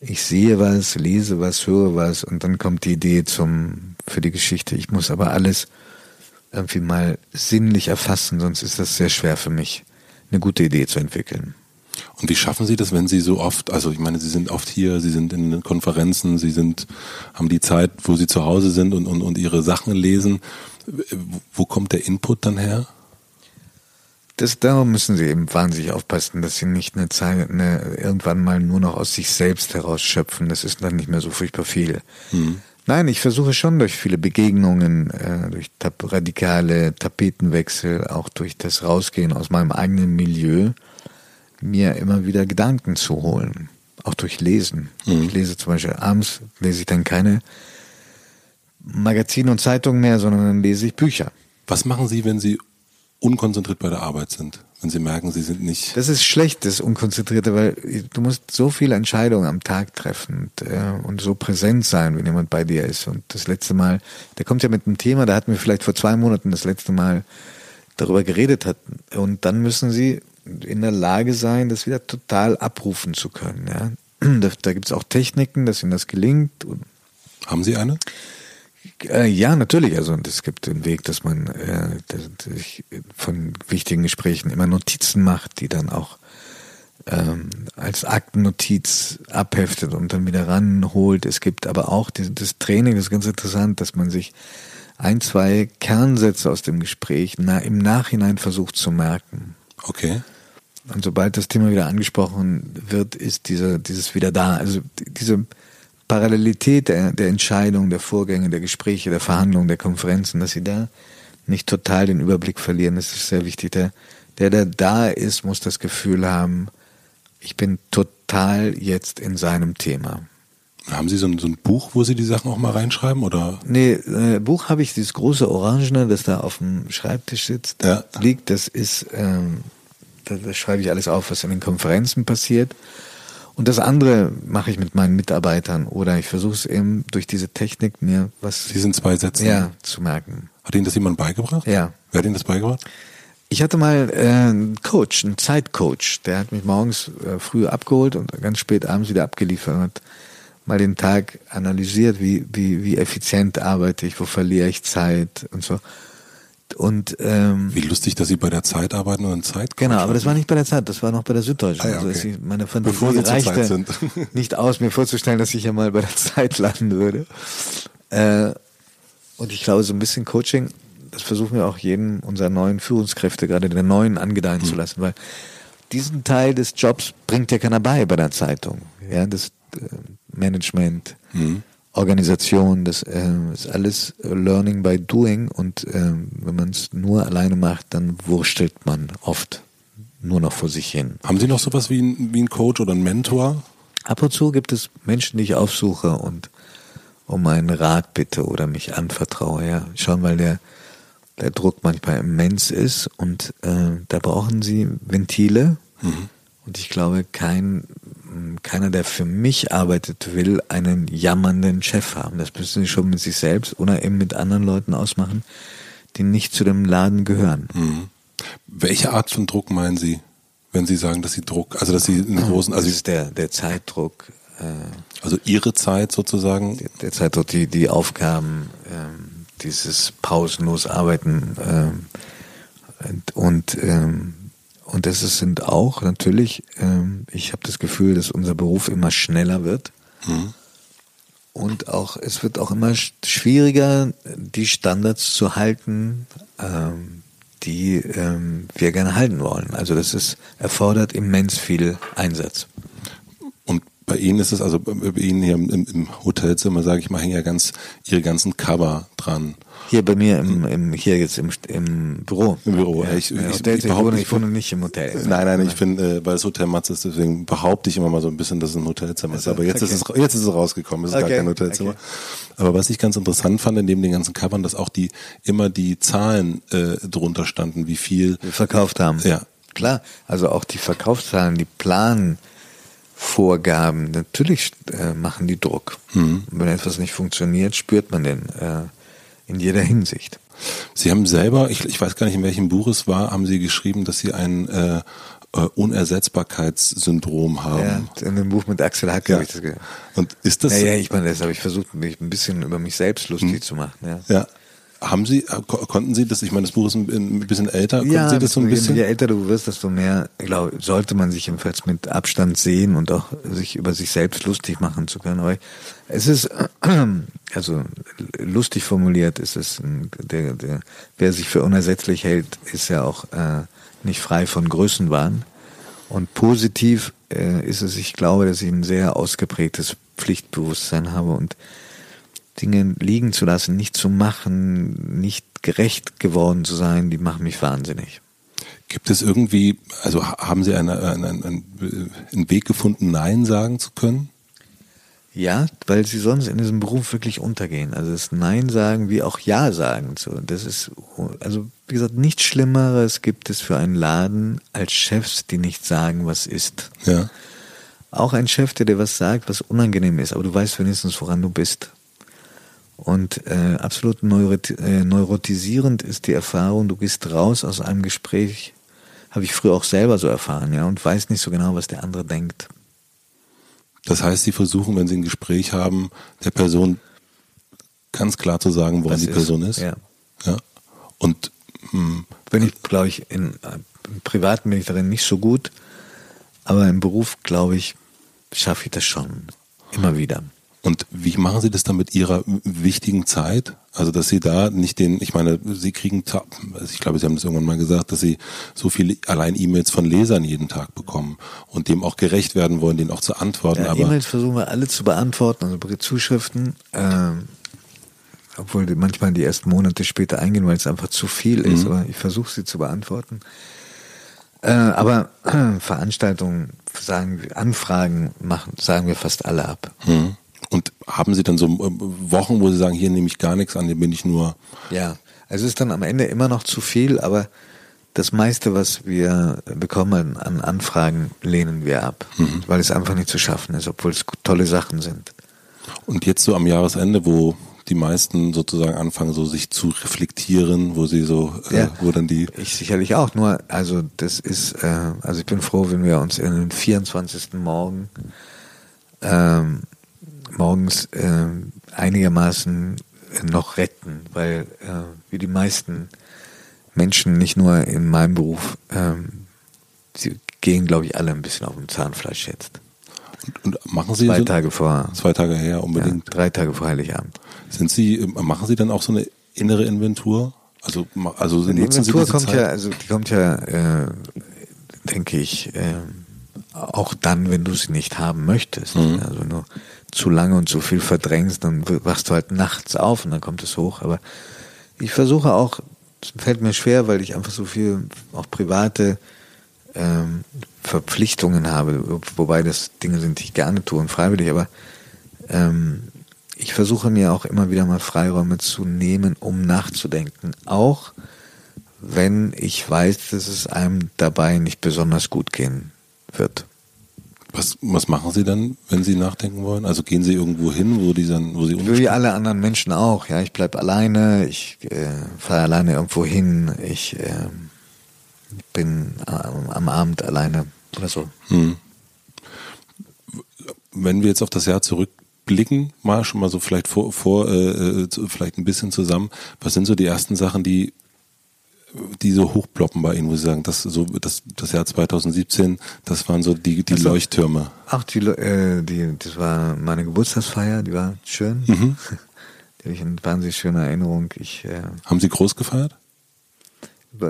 S1: ich sehe was, lese was, höre was und dann kommt die Idee zum für die Geschichte. Ich muss aber alles irgendwie mal sinnlich erfassen, sonst ist das sehr schwer für mich, eine gute Idee zu entwickeln.
S2: Und wie schaffen Sie das, wenn Sie so oft, also ich meine, Sie sind oft hier, Sie sind in Konferenzen, Sie sind, haben die Zeit, wo Sie zu Hause sind und, und, und Ihre Sachen lesen. Wo kommt der Input dann her?
S1: Das, darum müssen Sie eben wahnsinnig aufpassen, dass Sie nicht eine Zeit, eine, irgendwann mal nur noch aus sich selbst herausschöpfen. Das ist dann nicht mehr so furchtbar viel. Hm. Nein, ich versuche schon durch viele Begegnungen, äh, durch radikale Tapetenwechsel, auch durch das Rausgehen aus meinem eigenen Milieu, mir immer wieder Gedanken zu holen. Auch durch Lesen. Mhm. Ich lese zum Beispiel abends, lese ich dann keine Magazine und Zeitungen mehr, sondern dann lese ich Bücher.
S2: Was machen Sie, wenn Sie unkonzentriert bei der Arbeit sind? Wenn Sie merken, Sie sind nicht.
S1: Das ist schlecht, das Unkonzentrierte, weil du musst so viele Entscheidungen am Tag treffen und, äh, und so präsent sein, wenn jemand bei dir ist. Und das letzte Mal, der kommt ja mit einem Thema, da hatten wir vielleicht vor zwei Monaten das letzte Mal darüber geredet hatten. Und dann müssen sie in der Lage sein, das wieder total abrufen zu können. Ja? Da, da gibt es auch Techniken, dass ihnen das gelingt.
S2: Haben Sie eine?
S1: Äh, ja, natürlich. Also es gibt den Weg, dass man äh, sich von wichtigen Gesprächen immer Notizen macht, die dann auch ähm, als Aktennotiz abheftet und dann wieder ranholt. Es gibt aber auch die, das Training, das ist ganz interessant, dass man sich ein, zwei Kernsätze aus dem Gespräch na, im Nachhinein versucht zu merken.
S2: Okay.
S1: Und sobald das Thema wieder angesprochen wird, ist diese, dieses wieder da. Also diese Parallelität der, der Entscheidungen, der Vorgänge, der Gespräche, der Verhandlungen, der Konferenzen, dass sie da nicht total den Überblick verlieren. Das ist sehr wichtig. Der, der, der da ist, muss das Gefühl haben, ich bin total jetzt in seinem Thema.
S2: Haben Sie so ein, so ein Buch, wo Sie die Sachen auch mal reinschreiben? Oder?
S1: Nee, äh, Buch habe ich, dieses große Orangene, das da auf dem Schreibtisch sitzt, ja. liegt, das ist, ähm, da, da schreibe ich alles auf, was in den Konferenzen passiert. Und das andere mache ich mit meinen Mitarbeitern oder ich versuche es eben durch diese Technik mir was.
S2: Sie sind zwei Sätze.
S1: Ja, zu merken.
S2: Hat Ihnen das jemand beigebracht?
S1: Ja.
S2: Wer hat Ihnen das beigebracht?
S1: Ich hatte mal äh, einen Coach, einen Zeitcoach, der hat mich morgens äh, früh abgeholt und ganz spät abends wieder abgeliefert und hat mal den Tag analysiert, wie, wie, wie effizient arbeite ich, wo verliere ich Zeit und so. Und ähm,
S2: wie lustig, dass Sie bei der Zeit arbeiten und Zeit.
S1: Genau, aber das war nicht bei der Zeit, das war noch bei der Süddeutschen. Ah, ja, okay. also meine Fantasie Bevor Sie reichte sind. nicht aus, mir vorzustellen, dass ich ja mal bei der Zeit landen würde. Äh, und ich glaube, so ein bisschen Coaching, das versuchen wir auch jedem unserer neuen Führungskräfte, gerade der neuen, angedeihen mhm. zu lassen, weil diesen Teil des Jobs bringt ja keiner bei bei der Zeitung. Ja, das äh, Management, mhm. Organisation, das äh, ist alles Learning by Doing und äh, wenn man es nur alleine macht, dann wurstelt man oft nur noch vor sich hin.
S2: Haben Sie noch sowas wie ein, wie ein Coach oder ein Mentor?
S1: Ab und zu gibt es Menschen, die ich aufsuche und um einen Rat bitte oder mich anvertraue. Ja, schon weil der der Druck manchmal immens ist und äh, da brauchen sie Ventile. Mhm. Und ich glaube, kein keiner, der für mich arbeitet, will einen jammernden Chef haben. Das müssen sie schon mit sich selbst oder eben mit anderen Leuten ausmachen, die nicht zu dem Laden gehören.
S2: Mhm. Welche Art von Druck meinen Sie, wenn Sie sagen, dass Sie Druck, also dass Sie einen großen, also
S1: das ist der der Zeitdruck.
S2: Äh, also Ihre Zeit sozusagen.
S1: Der, der Zeitdruck, die die Aufgaben, ähm, dieses pausenlos Arbeiten ähm, und ähm, und das sind auch natürlich, ähm, ich habe das Gefühl, dass unser Beruf immer schneller wird. Mhm. Und auch, es wird auch immer schwieriger, die Standards zu halten, ähm, die ähm, wir gerne halten wollen. Also das ist, erfordert immens viel Einsatz.
S2: Und bei Ihnen ist es, also bei Ihnen hier im, im Hotelzimmer, sage ich mal, hängen ja ganz Ihre ganzen Cover dran.
S1: Hier bei mir im, im hier jetzt im, im Büro.
S2: Im Büro.
S1: Ja, ich, ich, Hotels, ich, ich, wohne, ich wohne nicht im Hotel.
S2: Nein, nein, ich bin, äh, weil es Hotel Matz ist, deswegen behaupte ich immer mal so ein bisschen, dass es ein Hotelzimmer ist. Aber jetzt okay. ist es jetzt ist es rausgekommen, es ist okay. gar kein Hotelzimmer. Okay. Aber was ich ganz interessant fand, neben den ganzen Covern, dass auch die immer die Zahlen äh, drunter standen, wie viel
S1: wir verkauft haben.
S2: Ja.
S1: Klar, also auch die Verkaufszahlen, die Planvorgaben, natürlich äh, machen die Druck. Mhm. Wenn etwas nicht funktioniert, spürt man den. Äh, in jeder Hinsicht.
S2: Sie haben selber, ich, ich weiß gar nicht, in welchem Buch es war, haben Sie geschrieben, dass Sie ein äh, äh, Unersetzbarkeitssyndrom haben.
S1: Ja, in dem Buch mit Axel Hacke ja. habe ich das gehört.
S2: Und ist das?
S1: Ja, ja, ich meine, das habe ich versucht, mich ein bisschen über mich selbst lustig hm. zu machen. Ja.
S2: ja. Haben Sie, äh, konnten Sie das, ich meine, das Buch ist ein, bisschen älter, konnten ja, Sie das so ein bisschen?
S1: Je älter du wirst, desto mehr, ich glaube, sollte man sich jedenfalls mit Abstand sehen und auch sich über sich selbst lustig machen zu können. Aber es ist, also lustig formuliert ist es, der, der, wer sich für unersetzlich hält, ist ja auch äh, nicht frei von Größenwahn. Und positiv äh, ist es, ich glaube, dass ich ein sehr ausgeprägtes Pflichtbewusstsein habe und Dinge liegen zu lassen, nicht zu machen, nicht gerecht geworden zu sein, die machen mich wahnsinnig.
S2: Gibt es irgendwie, also haben Sie eine, eine, einen, einen Weg gefunden, Nein sagen zu können?
S1: Ja, weil sie sonst in diesem Beruf wirklich untergehen. Also das Nein sagen wie auch Ja sagen. So, das ist, also wie gesagt, nichts Schlimmeres gibt es für einen Laden als Chefs, die nicht sagen, was ist.
S2: Ja.
S1: Auch ein Chef, der dir was sagt, was unangenehm ist, aber du weißt wenigstens, woran du bist. Und äh, absolut äh, neurotisierend ist die Erfahrung, du gehst raus aus einem Gespräch, habe ich früher auch selber so erfahren, ja, und weiß nicht so genau, was der andere denkt.
S2: Das heißt, Sie versuchen, wenn Sie ein Gespräch haben, der Person ganz klar zu sagen, woran das die Person ist.
S1: Ja.
S2: ja. Und
S1: hm, wenn ich, glaube ich, in, im Privaten bin ich darin nicht so gut, aber im Beruf, glaube ich, schaffe ich das schon immer wieder.
S2: Und wie machen Sie das dann mit Ihrer wichtigen Zeit? Also dass Sie da nicht den, ich meine, Sie kriegen, also ich glaube, Sie haben das irgendwann mal gesagt, dass Sie so viele allein E-Mails von Lesern jeden Tag bekommen und dem auch gerecht werden wollen, denen auch zu antworten.
S1: Ja, E-Mails versuchen wir alle zu beantworten, also Zuschriften, ähm, obwohl die manchmal die ersten Monate später eingehen, weil es einfach zu viel ist, mhm. aber ich versuche sie zu beantworten. Äh, aber äh, Veranstaltungen, sagen Anfragen machen, sagen wir fast alle ab.
S2: Mhm. Und haben Sie dann so äh, Wochen, wo Sie sagen, hier nehme ich gar nichts an, hier bin ich nur.
S1: Ja, also es ist dann am Ende immer noch zu viel, aber das meiste, was wir bekommen an Anfragen, lehnen wir ab, mhm. weil es einfach nicht zu schaffen ist, obwohl es tolle Sachen sind.
S2: Und jetzt so am Jahresende, wo die meisten sozusagen anfangen, so sich zu reflektieren, wo sie so, äh, ja, wo dann die.
S1: Ich sicherlich auch, nur, also das ist, äh, also ich bin froh, wenn wir uns in den 24. Morgen ähm, morgens äh, einigermaßen noch retten, weil äh, wie die meisten Menschen, nicht nur in meinem Beruf, ähm, sie gehen, glaube ich, alle ein bisschen auf dem Zahnfleisch jetzt.
S2: Und, und machen Sie
S1: zwei so, Tage vor
S2: zwei Tage her unbedingt
S1: ja, drei Tage vor Heiligabend.
S2: Sind Sie machen Sie dann auch so eine innere Inventur? Also also
S1: die Inventur kommt Zeit? ja also die kommt ja äh, denke ich äh, auch dann, wenn du sie nicht haben möchtest. Mhm. Also wenn du zu lange und zu viel verdrängst, dann wachst du halt nachts auf und dann kommt es hoch. Aber ich versuche auch, es fällt mir schwer, weil ich einfach so viel auch private ähm, Verpflichtungen habe, wobei das Dinge sind, die ich gerne tue und freiwillig, aber ähm, ich versuche mir auch immer wieder mal Freiräume zu nehmen, um nachzudenken. Auch wenn ich weiß, dass es einem dabei nicht besonders gut gehen wird.
S2: Was, was machen Sie dann, wenn Sie nachdenken wollen? Also gehen Sie irgendwo hin, wo, die dann, wo Sie
S1: Wie alle anderen Menschen auch, ja. Ich bleib alleine, ich äh, fahre alleine irgendwo hin, ich äh, bin äh, am Abend alleine oder so. Hm.
S2: Wenn wir jetzt auf das Jahr zurückblicken, mal schon mal so vielleicht vor, vor äh, äh vielleicht ein bisschen zusammen, was sind so die ersten Sachen, die die so hochploppen bei Ihnen, wo Sie sagen, das so das das Jahr 2017, das waren so die die also, Leuchttürme.
S1: Ach, die, äh, die das war meine Geburtstagsfeier, die war schön. Mhm. Die habe ich in wahnsinnig schöner Erinnerung. Ich äh,
S2: haben Sie groß gefeiert?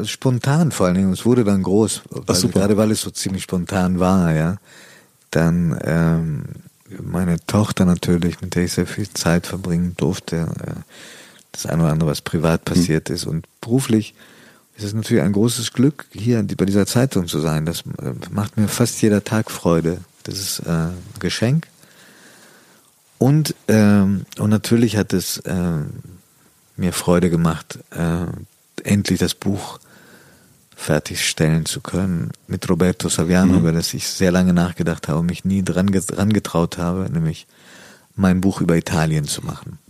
S1: Spontan vor allen Dingen. Es wurde dann groß, weil, gerade weil es so ziemlich spontan war, ja. Dann ähm, meine Tochter natürlich, mit der ich sehr viel Zeit verbringen durfte. Äh, das eine oder andere, was privat mhm. passiert mhm. ist und beruflich es ist natürlich ein großes Glück, hier bei dieser Zeitung zu sein. Das äh, macht mir fast jeder Tag Freude. Das ist äh, ein Geschenk. Und, ähm, und natürlich hat es äh, mir Freude gemacht, äh, endlich das Buch fertigstellen zu können mit Roberto Saviano, mhm. über das ich sehr lange nachgedacht habe und mich nie dran, dran getraut habe, nämlich mein Buch über Italien zu machen.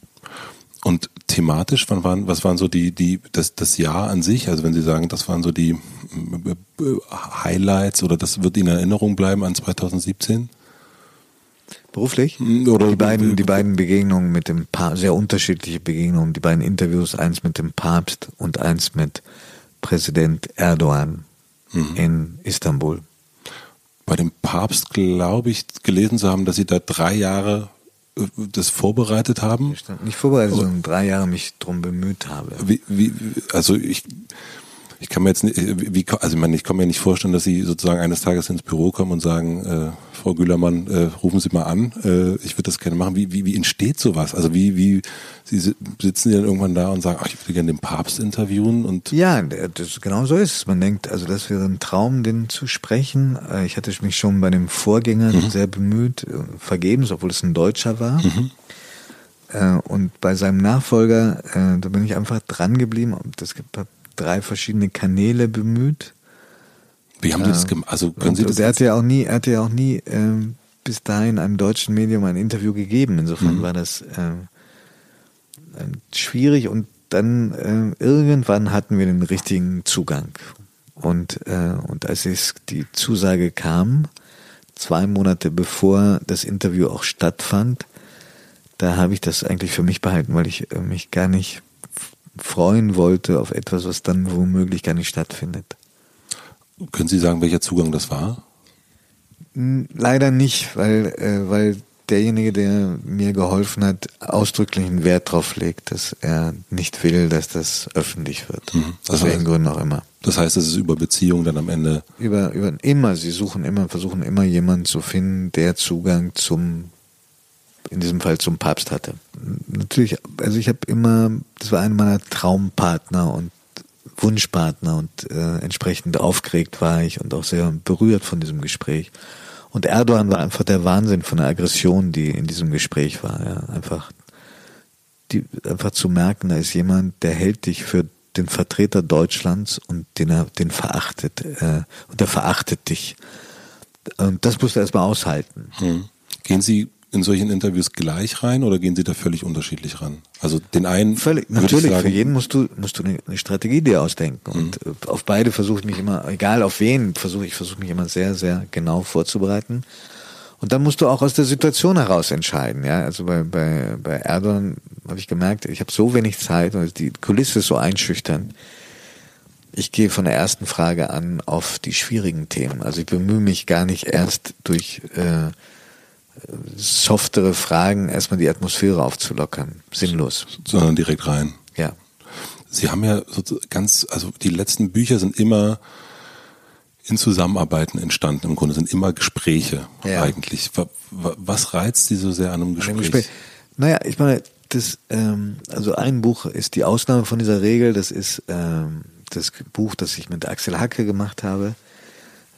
S2: Und thematisch, wann waren, was waren so die, die, das, das Jahr an sich? Also wenn Sie sagen, das waren so die äh, Highlights oder das wird Ihnen in Erinnerung bleiben an 2017?
S1: Beruflich? Hm, oder die beiden, die beiden Begegnungen mit dem Papst, sehr unterschiedliche Begegnungen, die beiden Interviews, eins mit dem Papst und eins mit Präsident Erdogan mhm. in Istanbul.
S2: Bei dem Papst glaube ich gelesen zu haben, dass Sie da drei Jahre das vorbereitet haben?
S1: Nicht vorbereitet, sondern drei Jahre mich drum bemüht habe.
S2: Wie, wie, also ich, ich kann mir jetzt nicht, wie, also ich meine, ich kann mir nicht vorstellen, dass Sie sozusagen eines Tages ins Büro kommen und sagen, äh, Frau Gülermann, äh, rufen Sie mal an, äh, ich würde das gerne machen. Wie, wie, wie entsteht sowas? Also wie, wie, Sie sitzen dann irgendwann da und sagen, ach, ich würde gerne den Papst interviewen und.
S1: Ja, das, genau so ist es. Man denkt, also das wäre ein Traum, den zu sprechen. Äh, ich hatte mich schon bei dem Vorgänger mhm. sehr bemüht, äh, vergebens, obwohl es ein Deutscher war. Mhm. Äh, und bei seinem Nachfolger, da bin ich einfach dran geblieben. Das drei verschiedene Kanäle bemüht.
S2: Wie haben Sie das gemacht? Also können Sie das?
S1: Er hatte ja auch nie, er hatte ja auch nie ähm, bis dahin einem deutschen Medium ein Interview gegeben. Insofern mhm. war das ähm, schwierig und dann äh, irgendwann hatten wir den richtigen Zugang. Und, äh, und als es die Zusage kam, zwei Monate bevor das Interview auch stattfand, da habe ich das eigentlich für mich behalten, weil ich äh, mich gar nicht freuen wollte auf etwas, was dann womöglich gar nicht stattfindet.
S2: Können Sie sagen, welcher Zugang das war?
S1: Leider nicht, weil, äh, weil derjenige, der mir geholfen hat, ausdrücklichen Wert darauf legt, dass er nicht will, dass das öffentlich wird. Mhm. Aus welchen Gründen auch immer.
S2: Das heißt, es ist über Beziehungen dann am Ende.
S1: Über, über immer, sie suchen immer, versuchen immer jemanden zu finden, der Zugang zum, in diesem Fall zum Papst hatte. Natürlich, also ich habe immer, das war einer meiner Traumpartner und Wunschpartner und äh, entsprechend aufgeregt war ich und auch sehr berührt von diesem Gespräch. Und Erdogan war einfach der Wahnsinn von der Aggression, die in diesem Gespräch war. Ja. Einfach, die, einfach zu merken, da ist jemand, der hält dich für den Vertreter Deutschlands und den er den verachtet äh, und der verachtet dich. Und das musst du erstmal aushalten.
S2: Hm. Gehen Sie in solchen Interviews gleich rein oder gehen Sie da völlig unterschiedlich ran? Also den einen
S1: völlig natürlich sagen, für jeden musst du musst du eine Strategie dir ausdenken. Und mhm. auf beide versuche ich mich immer egal auf wen versuche ich versuche mich immer sehr sehr genau vorzubereiten. Und dann musst du auch aus der Situation heraus entscheiden ja. Also bei bei bei Erdogan habe ich gemerkt ich habe so wenig Zeit und die Kulisse ist so einschüchternd ich gehe von der ersten Frage an auf die schwierigen Themen. Also ich bemühe mich gar nicht erst durch äh, softere Fragen erstmal die Atmosphäre aufzulockern. Sinnlos.
S2: Sondern direkt rein.
S1: Ja.
S2: Sie haben ja so ganz, also die letzten Bücher sind immer in Zusammenarbeiten entstanden. Im Grunde sind immer Gespräche ja. eigentlich. Was reizt Sie so sehr an einem Gespräch? An einem Gespräch?
S1: Naja, ich meine, das, ähm, also ein Buch ist die Ausnahme von dieser Regel. Das ist ähm, das Buch, das ich mit Axel Hacke gemacht habe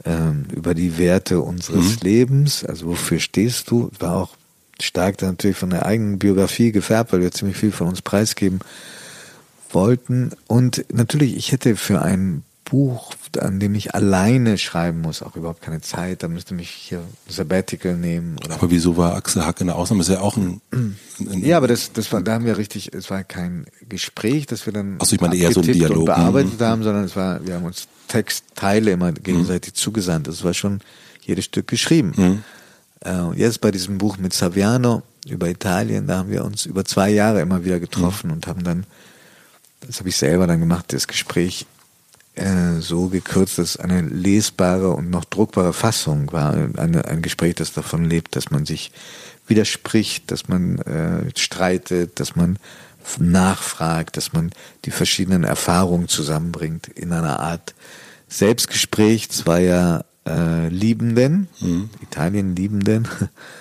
S1: ähm, über die Werte unseres mhm. Lebens. Also wofür stehst du? War auch stark natürlich von der eigenen Biografie gefärbt, weil wir ziemlich viel von uns preisgeben wollten. Und natürlich, ich hätte für ein Buch, an dem ich alleine schreiben muss, auch überhaupt keine Zeit. Da müsste mich hier ein Sabbatical nehmen.
S2: Aber wieso war Axel Hack in der Ausnahme? Ist ja auch ein, ein,
S1: ein Ja, aber das, das war, da haben wir richtig, es war kein Gespräch, das wir dann
S2: Achso, ich meine eher so ein Dialog.
S1: bearbeitet mhm. haben, sondern es war, wir haben uns Textteile immer gegenseitig mhm. zugesandt. Das war schon jedes Stück geschrieben. Mhm. Äh, jetzt bei diesem Buch mit Saviano über Italien, da haben wir uns über zwei Jahre immer wieder getroffen mhm. und haben dann, das habe ich selber dann gemacht, das Gespräch äh, so gekürzt, dass eine lesbare und noch druckbare Fassung war. Eine, ein Gespräch, das davon lebt, dass man sich widerspricht, dass man äh, streitet, dass man nachfragt, dass man die verschiedenen Erfahrungen zusammenbringt in einer Art Selbstgespräch zweier äh, Liebenden, mhm. Italien-Liebenden,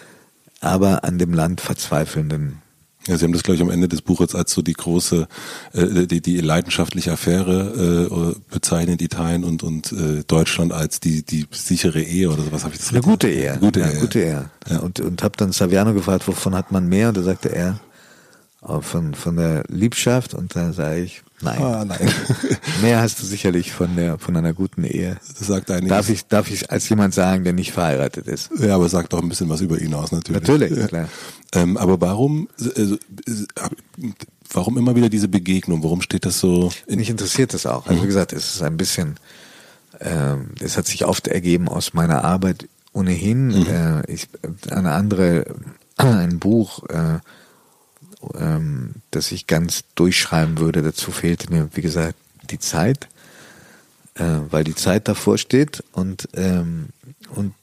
S1: aber an dem Land Verzweifelnden
S2: ja, Sie haben das, glaube ich, am Ende des Buches als so die große, äh, die, die leidenschaftliche Affäre äh, bezeichnet, Italien und, und äh, Deutschland als die, die sichere Ehe oder sowas habe ich das
S1: Eine gute Ehe. Eine gute Ehe. Gute Ehe. Ja. Und, und habe dann Saviano gefragt, wovon hat man mehr? Und da sagte er, von, von der Liebschaft und da sage ich, nein. Ah, nein. Mehr hast du sicherlich von der, von einer guten Ehe.
S2: Das sagt einiges.
S1: Darf ich, darf ich als jemand sagen, der nicht verheiratet ist?
S2: Ja, aber sagt doch ein bisschen was über ihn aus, natürlich.
S1: Natürlich, ja. klar.
S2: Ähm, aber warum, also, warum immer wieder diese Begegnung? Warum steht das so?
S1: Mich interessiert das auch. Also, wie gesagt, es ist ein bisschen, ähm, es hat sich oft ergeben aus meiner Arbeit ohnehin. Mhm. Äh, ich, eine andere, ein Buch, äh, ähm, das ich ganz durchschreiben würde. Dazu fehlte mir, wie gesagt, die Zeit, äh, weil die Zeit davor steht und ähm, und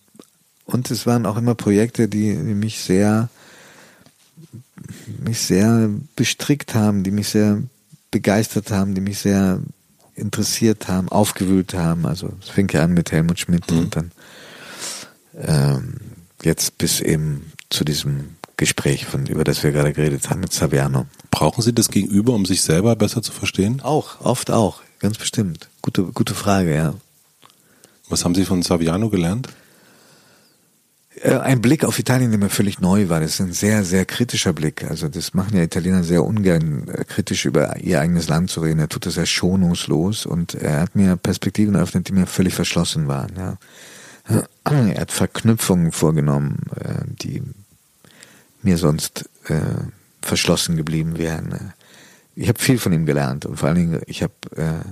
S1: und es waren auch immer Projekte, die, die mich sehr mich sehr bestrickt haben, die mich sehr begeistert haben, die mich sehr interessiert haben, aufgewühlt haben. Also es fing ja an mit Helmut Schmidt mhm. und dann ähm, jetzt bis eben zu diesem Gespräch, von, über das wir gerade geredet haben mit Saviano.
S2: Brauchen Sie das Gegenüber, um sich selber besser zu verstehen?
S1: Auch, oft auch, ganz bestimmt. Gute, gute Frage, ja.
S2: Was haben Sie von Saviano gelernt?
S1: Äh, ein Blick auf Italien, der mir völlig neu war. Das ist ein sehr, sehr kritischer Blick. Also das machen ja Italiener sehr ungern, äh, kritisch über ihr eigenes Land zu reden. Er tut das sehr schonungslos und er hat mir Perspektiven eröffnet, die mir völlig verschlossen waren. Ja. Er hat Verknüpfungen vorgenommen, äh, die mir sonst äh, verschlossen geblieben wären. Äh, ich habe viel von ihm gelernt und vor allen Dingen, ich habe äh,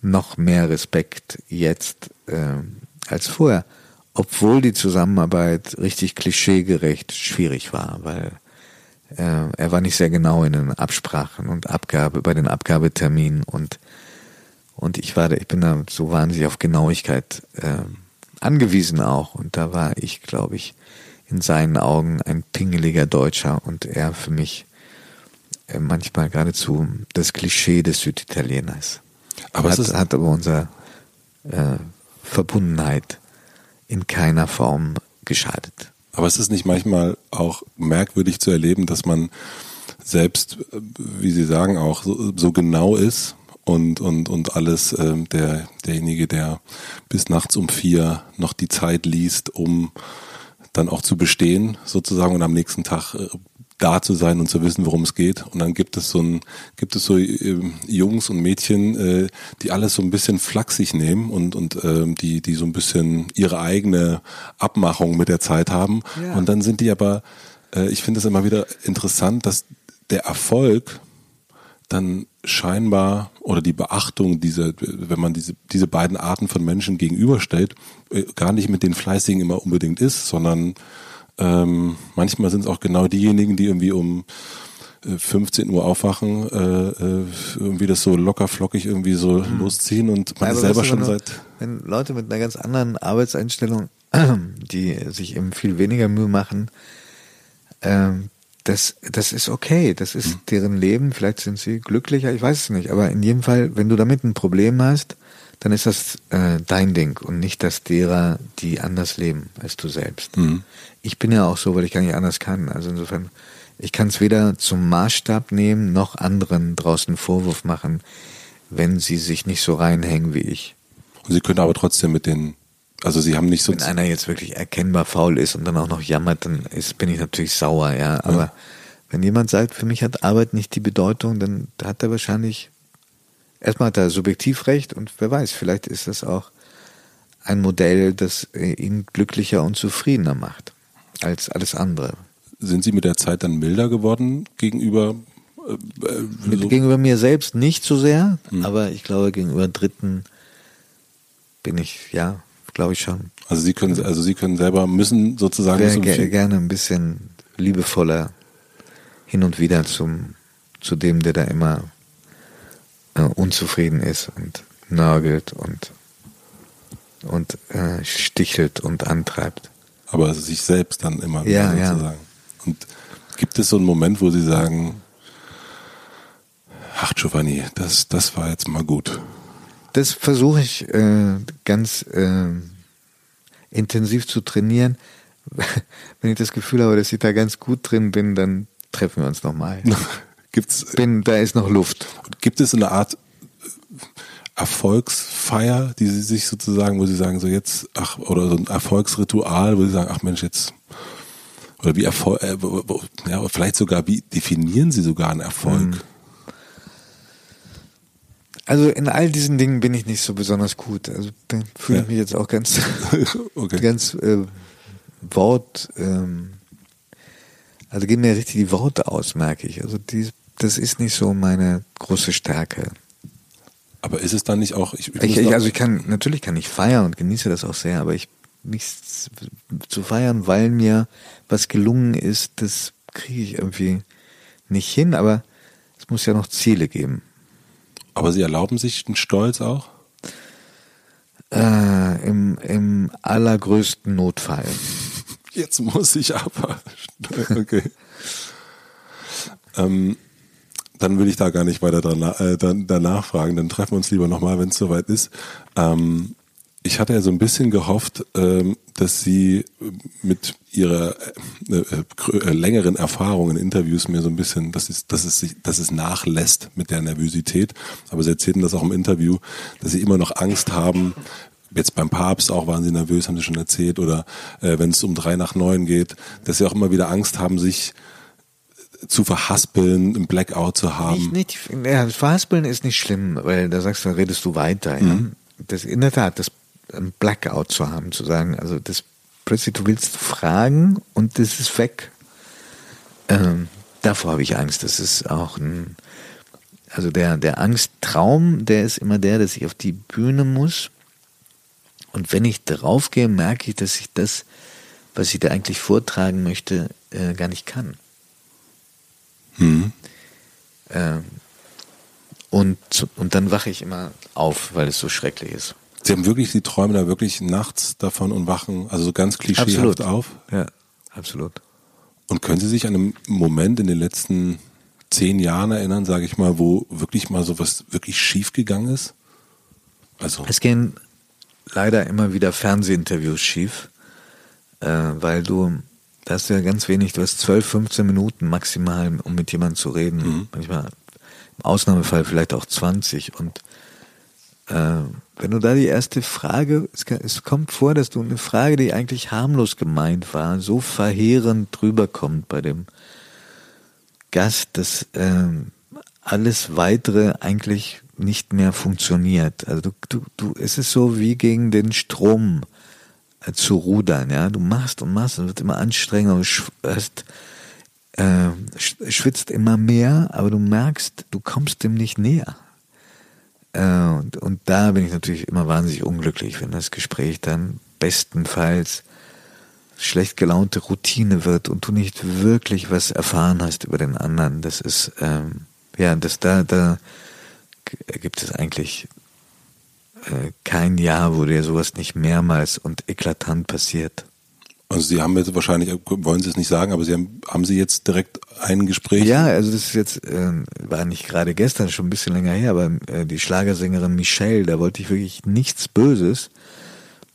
S1: noch mehr Respekt jetzt äh, als vorher, obwohl die Zusammenarbeit richtig klischeegerecht schwierig war, weil äh, er war nicht sehr genau in den Absprachen und Abgabe bei den Abgabeterminen und und ich war ich bin da so wahnsinnig auf Genauigkeit äh, angewiesen auch und da war ich, glaube ich, in seinen Augen ein pingeliger Deutscher und er für mich äh, manchmal geradezu das Klischee des Süditalieners. Aber hat, es hat aber unsere äh, Verbundenheit in keiner Form geschadet.
S2: Aber es ist nicht manchmal auch merkwürdig zu erleben, dass man selbst, äh, wie Sie sagen, auch so, so genau ist und, und, und alles, äh, der, derjenige, der bis nachts um vier noch die Zeit liest, um dann auch zu bestehen, sozusagen, und am nächsten Tag äh, da zu sein und zu wissen, worum es geht. Und dann gibt es so ein, gibt es so äh, Jungs und Mädchen, äh, die alles so ein bisschen flachsig nehmen und und äh, die die so ein bisschen ihre eigene Abmachung mit der Zeit haben. Ja. Und dann sind die aber, äh, ich finde es immer wieder interessant, dass der Erfolg dann scheinbar oder die Beachtung dieser, wenn man diese, diese beiden Arten von Menschen gegenüberstellt, äh, gar nicht mit den Fleißigen immer unbedingt ist, sondern ähm, manchmal sind es auch genau diejenigen, die irgendwie um 15 äh, Uhr aufwachen, äh, äh, irgendwie das so locker flockig irgendwie so mhm. losziehen und man ja, ist selber schon seit.
S1: Wenn Leute mit einer ganz anderen Arbeitseinstellung, die sich eben viel weniger Mühe machen, ähm, das, das ist okay, das ist mhm. deren Leben, vielleicht sind sie glücklicher, ich weiß es nicht, aber in jedem Fall, wenn du damit ein Problem hast, dann ist das äh, dein Ding und nicht das derer, die anders leben als du selbst. Mhm. Ich bin ja auch so, weil ich gar nicht anders kann. Also insofern, ich kann es weder zum Maßstab nehmen, noch anderen draußen Vorwurf machen, wenn sie sich nicht so reinhängen wie ich.
S2: Und sie können aber trotzdem mit den also sie haben nicht so.
S1: Wenn einer jetzt wirklich erkennbar faul ist und dann auch noch jammert, dann ist, bin ich natürlich sauer, ja. Aber ja. wenn jemand sagt, für mich hat Arbeit nicht die Bedeutung, dann hat er wahrscheinlich erstmal hat er subjektiv recht und wer weiß, vielleicht ist das auch ein Modell, das ihn glücklicher und zufriedener macht als alles andere.
S2: Sind Sie mit der Zeit dann milder geworden gegenüber?
S1: Äh, äh so? Gegenüber mir selbst nicht so sehr, hm. aber ich glaube gegenüber Dritten bin ich ja glaube ich schon.
S2: Also Sie können, also Sie können selber müssen sozusagen
S1: so ge gerne ein bisschen liebevoller hin und wieder zum zu dem, der da immer äh, unzufrieden ist und nörgelt und und äh, stichelt und antreibt.
S2: Aber sich selbst dann immer
S1: ja, sozusagen. Ja.
S2: Und gibt es so einen Moment, wo Sie sagen, ach Giovanni, das, das war jetzt mal gut?
S1: Das versuche ich äh, ganz äh, intensiv zu trainieren. Wenn ich das Gefühl habe, dass ich da ganz gut drin bin, dann treffen wir uns nochmal.
S2: Gibt's,
S1: bin, da ist noch Luft.
S2: Gibt es eine Art äh, Erfolgsfeier, die Sie sich sozusagen, wo Sie sagen, so jetzt, ach, oder so ein Erfolgsritual, wo Sie sagen, ach Mensch, jetzt, oder wie Erfolg, äh, ja, vielleicht sogar, wie definieren Sie sogar einen Erfolg? Hm.
S1: Also in all diesen Dingen bin ich nicht so besonders gut. Also da fühle ich ja. mich jetzt auch ganz, okay. ganz äh, Wort, ähm, also gehen mir richtig die Worte aus, merke ich. Also die, das ist nicht so meine große Stärke.
S2: Aber ist es dann nicht auch?
S1: Ich, ich, ich also ich kann natürlich kann ich feiern und genieße das auch sehr, aber ich mich zu feiern, weil mir was gelungen ist, das kriege ich irgendwie nicht hin. Aber es muss ja noch Ziele geben.
S2: Aber Sie erlauben sich einen Stolz auch?
S1: Äh, im, Im allergrößten Notfall.
S2: Jetzt muss ich aber. Okay. ähm, dann will ich da gar nicht weiter dran, äh, danach fragen. Dann treffen wir uns lieber nochmal, wenn es soweit ist. Ähm, ich hatte ja so ein bisschen gehofft, ähm, dass Sie mit Ihrer äh, äh, äh, längeren Erfahrung in Interviews mir so ein bisschen, dass es, dass es sich, dass es nachlässt mit der Nervosität. Aber Sie erzählten das auch im Interview, dass Sie immer noch Angst haben. Jetzt beim Papst auch waren Sie nervös, haben Sie schon erzählt. Oder äh, wenn es um drei nach neun geht, dass Sie auch immer wieder Angst haben, sich zu verhaspeln, ein Blackout zu haben.
S1: Nicht, nicht, ja, verhaspeln ist nicht schlimm, weil da sagst du, dann redest du weiter. Ja? Mhm. Das in der Tat, das ein Blackout zu haben, zu sagen, also das plötzlich du willst fragen und das ist weg. Ähm, davor habe ich Angst. Das ist auch ein, also der, der Angsttraum, der ist immer der, dass ich auf die Bühne muss. Und wenn ich draufgehe, merke ich, dass ich das, was ich da eigentlich vortragen möchte, äh, gar nicht kann. Mhm. Ähm, und, und dann wache ich immer auf, weil es so schrecklich ist.
S2: Sie haben wirklich, Sie träumen da wirklich nachts davon und wachen, also so ganz klischeehaft Absolut. auf?
S1: Ja. absolut.
S2: Und können Sie sich an einen Moment in den letzten zehn Jahren erinnern, sage ich mal, wo wirklich mal sowas wirklich schief gegangen ist?
S1: Also. Es gehen leider immer wieder Fernsehinterviews schief, äh, weil du, da hast du ja ganz wenig, du hast 12, 15 Minuten maximal, um mit jemandem zu reden. Mhm. Manchmal im Ausnahmefall vielleicht auch 20 und wenn du da die erste Frage, es, es, kommt vor, dass du eine Frage, die eigentlich harmlos gemeint war, so verheerend drüber kommt bei dem Gast, dass äh, alles weitere eigentlich nicht mehr funktioniert. Also du, du, du, es ist so wie gegen den Strom äh, zu rudern, ja. Du machst und machst und wird immer anstrengender, du hast, äh, schwitzt immer mehr, aber du merkst, du kommst dem nicht näher. Äh, und, und da bin ich natürlich immer wahnsinnig unglücklich, wenn das Gespräch dann bestenfalls schlecht gelaunte Routine wird und du nicht wirklich was erfahren hast über den anderen. Das ist, ähm, ja, das da, da gibt es eigentlich äh, kein Jahr, wo dir sowas nicht mehrmals und eklatant passiert.
S2: Also Sie haben jetzt wahrscheinlich, wollen Sie es nicht sagen, aber Sie haben, haben Sie jetzt direkt ein Gespräch?
S1: Ja, also das ist jetzt, äh, war nicht gerade gestern, schon ein bisschen länger her, aber äh, die Schlagersängerin Michelle, da wollte ich wirklich nichts Böses.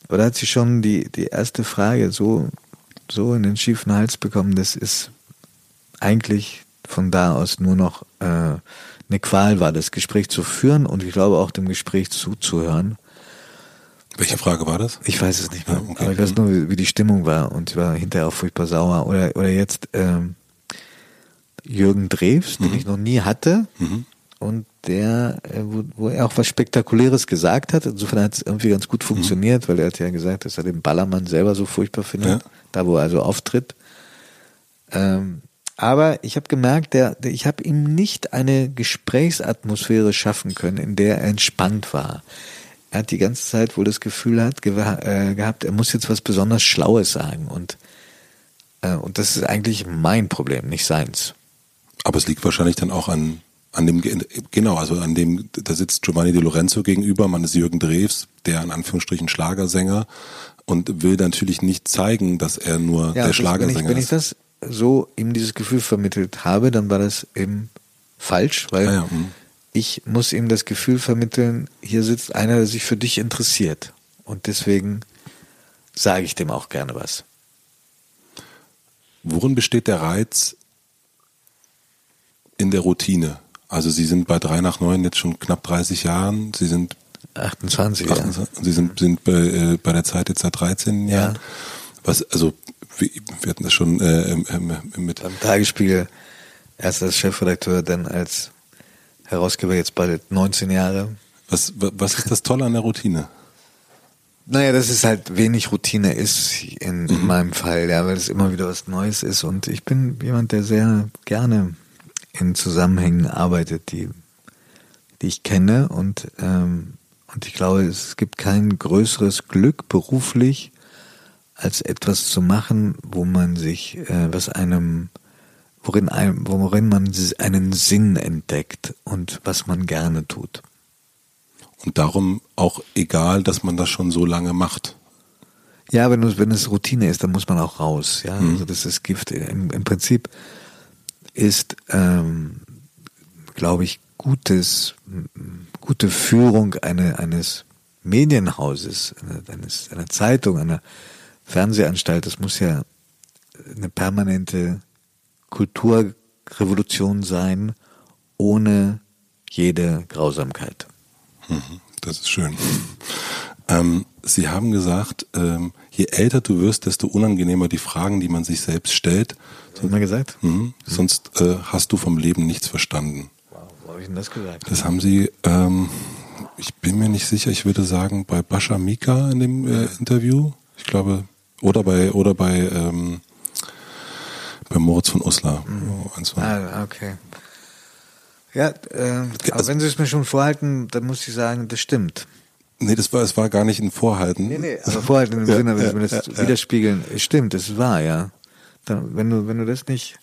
S1: Aber da hat sie schon die, die erste Frage so, so in den schiefen Hals bekommen, das ist eigentlich von da aus nur noch äh, eine Qual war, das Gespräch zu führen und ich glaube auch dem Gespräch zuzuhören.
S2: Welche Frage war das?
S1: Ich weiß es nicht mehr. Ja, okay. Aber ich weiß nur, wie, wie, die Stimmung war und ich war hinterher auch furchtbar sauer. Oder, oder jetzt ähm, Jürgen Drews, den mhm. ich noch nie hatte mhm. und der, äh, wo, wo er auch was Spektakuläres gesagt hat. Insofern hat es irgendwie ganz gut funktioniert, mhm. weil er hat ja gesagt, dass er den Ballermann selber so furchtbar findet, ja. da wo er also auftritt. Ähm, aber ich habe gemerkt, der, der, ich habe ihm nicht eine Gesprächsatmosphäre schaffen können, in der er entspannt war er hat die ganze Zeit wohl das Gefühl hat, äh, gehabt, er muss jetzt was besonders Schlaues sagen und äh, und das ist eigentlich mein Problem, nicht seins.
S2: Aber es liegt wahrscheinlich dann auch an an dem genau, also an dem da sitzt Giovanni Di Lorenzo gegenüber, man ist Jürgen Drews, der in Anführungsstrichen Schlagersänger und will natürlich nicht zeigen, dass er nur ja, der Schlagersänger
S1: ist. Wenn ich das so ihm dieses Gefühl vermittelt habe, dann war das eben falsch, weil ja, ja, hm ich muss ihm das Gefühl vermitteln, hier sitzt einer, der sich für dich interessiert. Und deswegen sage ich dem auch gerne was.
S2: Worin besteht der Reiz in der Routine? Also Sie sind bei drei nach neun jetzt schon knapp 30 Jahren. Sie sind
S1: 28, 28
S2: ja. Sie sind, sind bei, äh, bei der Zeit jetzt seit 13 Jahren. Ja. Was, also wir, hatten das schon äh, mit
S1: beim Tagesspiegel erst als Chefredakteur, dann als Herausgeber jetzt bald 19 Jahre.
S2: Was, was ist das Tolle an der Routine?
S1: Naja, dass es halt wenig Routine ist in, mhm. in meinem Fall, ja, weil es immer wieder was Neues ist und ich bin jemand, der sehr gerne in Zusammenhängen arbeitet, die, die ich kenne und, ähm, und ich glaube, es gibt kein größeres Glück beruflich, als etwas zu machen, wo man sich, äh, was einem worin, ein, worin man einen Sinn entdeckt und was man gerne tut.
S2: Und darum auch egal, dass man das schon so lange macht.
S1: Ja, wenn, du, wenn es Routine ist, dann muss man auch raus. Ja, mhm. also das ist Gift. Im, im Prinzip ist, ähm, glaube ich, gutes, gute Führung eine, eines Medienhauses, eines, einer Zeitung, einer Fernsehanstalt. Das muss ja eine permanente Kulturrevolution sein, ohne jede Grausamkeit.
S2: Mhm, das ist schön. Ähm, Sie haben gesagt, ähm, je älter du wirst, desto unangenehmer die Fragen, die man sich selbst stellt.
S1: Das hat man gesagt?
S2: Mhm. Sonst äh, hast du vom Leben nichts verstanden.
S1: Wow, wo habe ich denn das gesagt?
S2: Das haben Sie, ähm, ich bin mir nicht sicher, ich würde sagen, bei Bascha Mika in dem äh, Interview. Ich glaube, oder bei, oder bei, ähm, bei Moritz von Uslar. Mhm.
S1: Ah, okay. Ja, äh, aber also, wenn Sie es mir schon vorhalten, dann muss ich sagen, das stimmt.
S2: Nee, das war, es war gar nicht ein Vorhalten.
S1: Nee, nee, aber Vorhalten im Sinne, wenn ja, das ja, widerspiegeln, es stimmt, es war, ja. Dann, wenn du, wenn du das nicht,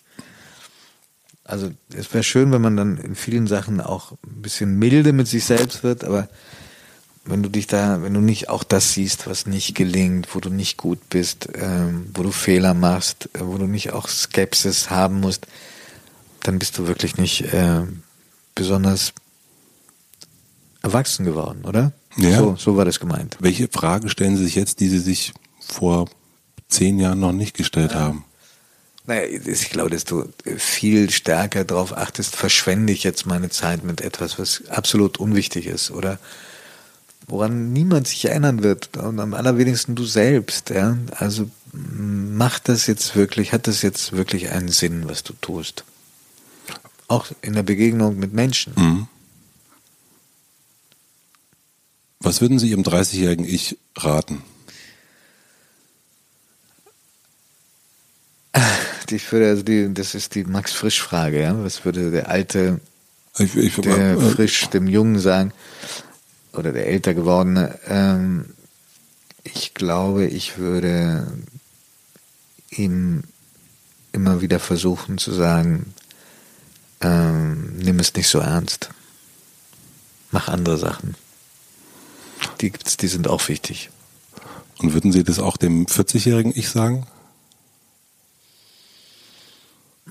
S1: also, es wäre schön, wenn man dann in vielen Sachen auch ein bisschen milde mit sich selbst wird, aber wenn du dich da, wenn du nicht auch das siehst, was nicht gelingt, wo du nicht gut bist, ähm, wo du Fehler machst, äh, wo du nicht auch Skepsis haben musst, dann bist du wirklich nicht äh, besonders erwachsen geworden, oder?
S2: Ja.
S1: So, so war das gemeint.
S2: Welche Frage stellen Sie sich jetzt, die Sie sich vor zehn Jahren noch nicht gestellt
S1: Ja.
S2: haben?
S1: Naja, ich glaube, dass du viel stärker darauf achtest, verschwende ich jetzt meine Zeit mit etwas, was absolut unwichtig ist oder woran niemand sich erinnern wird und am allerwenigsten du selbst. Ja? Also macht das jetzt wirklich, hat das jetzt wirklich einen Sinn, was du tust? Auch in der Begegnung mit Menschen.
S2: Mhm. Was würden Sie Ihrem 30-jährigen Ich raten?
S1: Ich würde, also die, das ist die Max Frisch-Frage, ja. Was würde der alte
S2: Ich, ich,
S1: der
S2: äh,
S1: frisch dem Jungen sagen oder der älter gewordene, ähm, ich glaube, ich würde ihm immer wieder versuchen zu sagen, ähm, nimm es nicht so ernst. Mach andere Sachen. Die gibt's, die sind auch wichtig.
S2: Und würden Sie das auch dem 40-jährigen Ich sagen?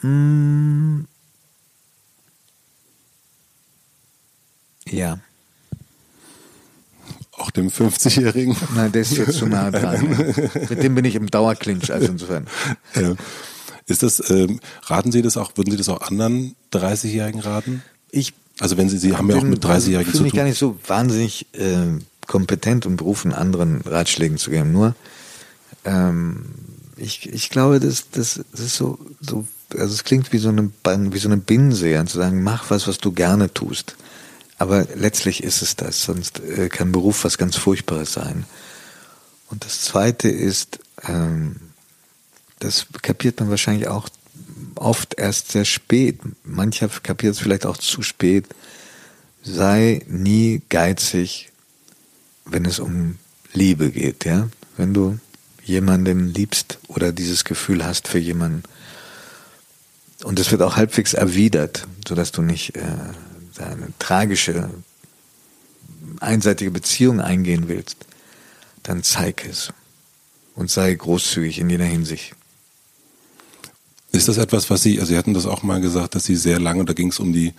S1: Mm. Ja.
S2: Auch dem 50-jährigen?
S1: Nein, der ist jetzt zu nah dran. Mit dem bin ich im Dauerclinch, also insofern.
S2: Ja. Ist das, ähm, raten Sie das auch, würden Sie das auch anderen 30-Jährigen raten?
S1: Ich
S2: Also wenn Sie, Sie haben ja auch mit 30-Jährigen
S1: fühle
S2: zu
S1: mich gar
S2: tun.
S1: nicht so wahnsinnig äh, kompetent und berufen, anderen Ratschlägen zu geben. Nur, ähm, ich, ich glaube, das, das, das ist so, so, also es klingt wie so eine, wie so eine Binnenseher, zu sagen, mach was, was du gerne tust. Aber letztlich ist es das, sonst äh, kann Beruf was ganz Furchtbares sein. Und das Zweite ist, ähm, das kapiert man wahrscheinlich auch oft erst sehr spät. Mancher kapiert es vielleicht auch zu spät. Sei nie geizig, wenn es um Liebe geht, ja. Wenn du jemanden liebst oder dieses Gefühl hast für jemanden und es wird auch halbwegs erwidert, sodass du nicht äh, eine tragische, einseitige Beziehung eingehen willst, dann zeig es und sei großzügig in jeder Hinsicht.
S2: Ist das etwas, was Sie, also Sie hatten das auch mal gesagt, dass Sie sehr lange, da ging es um die,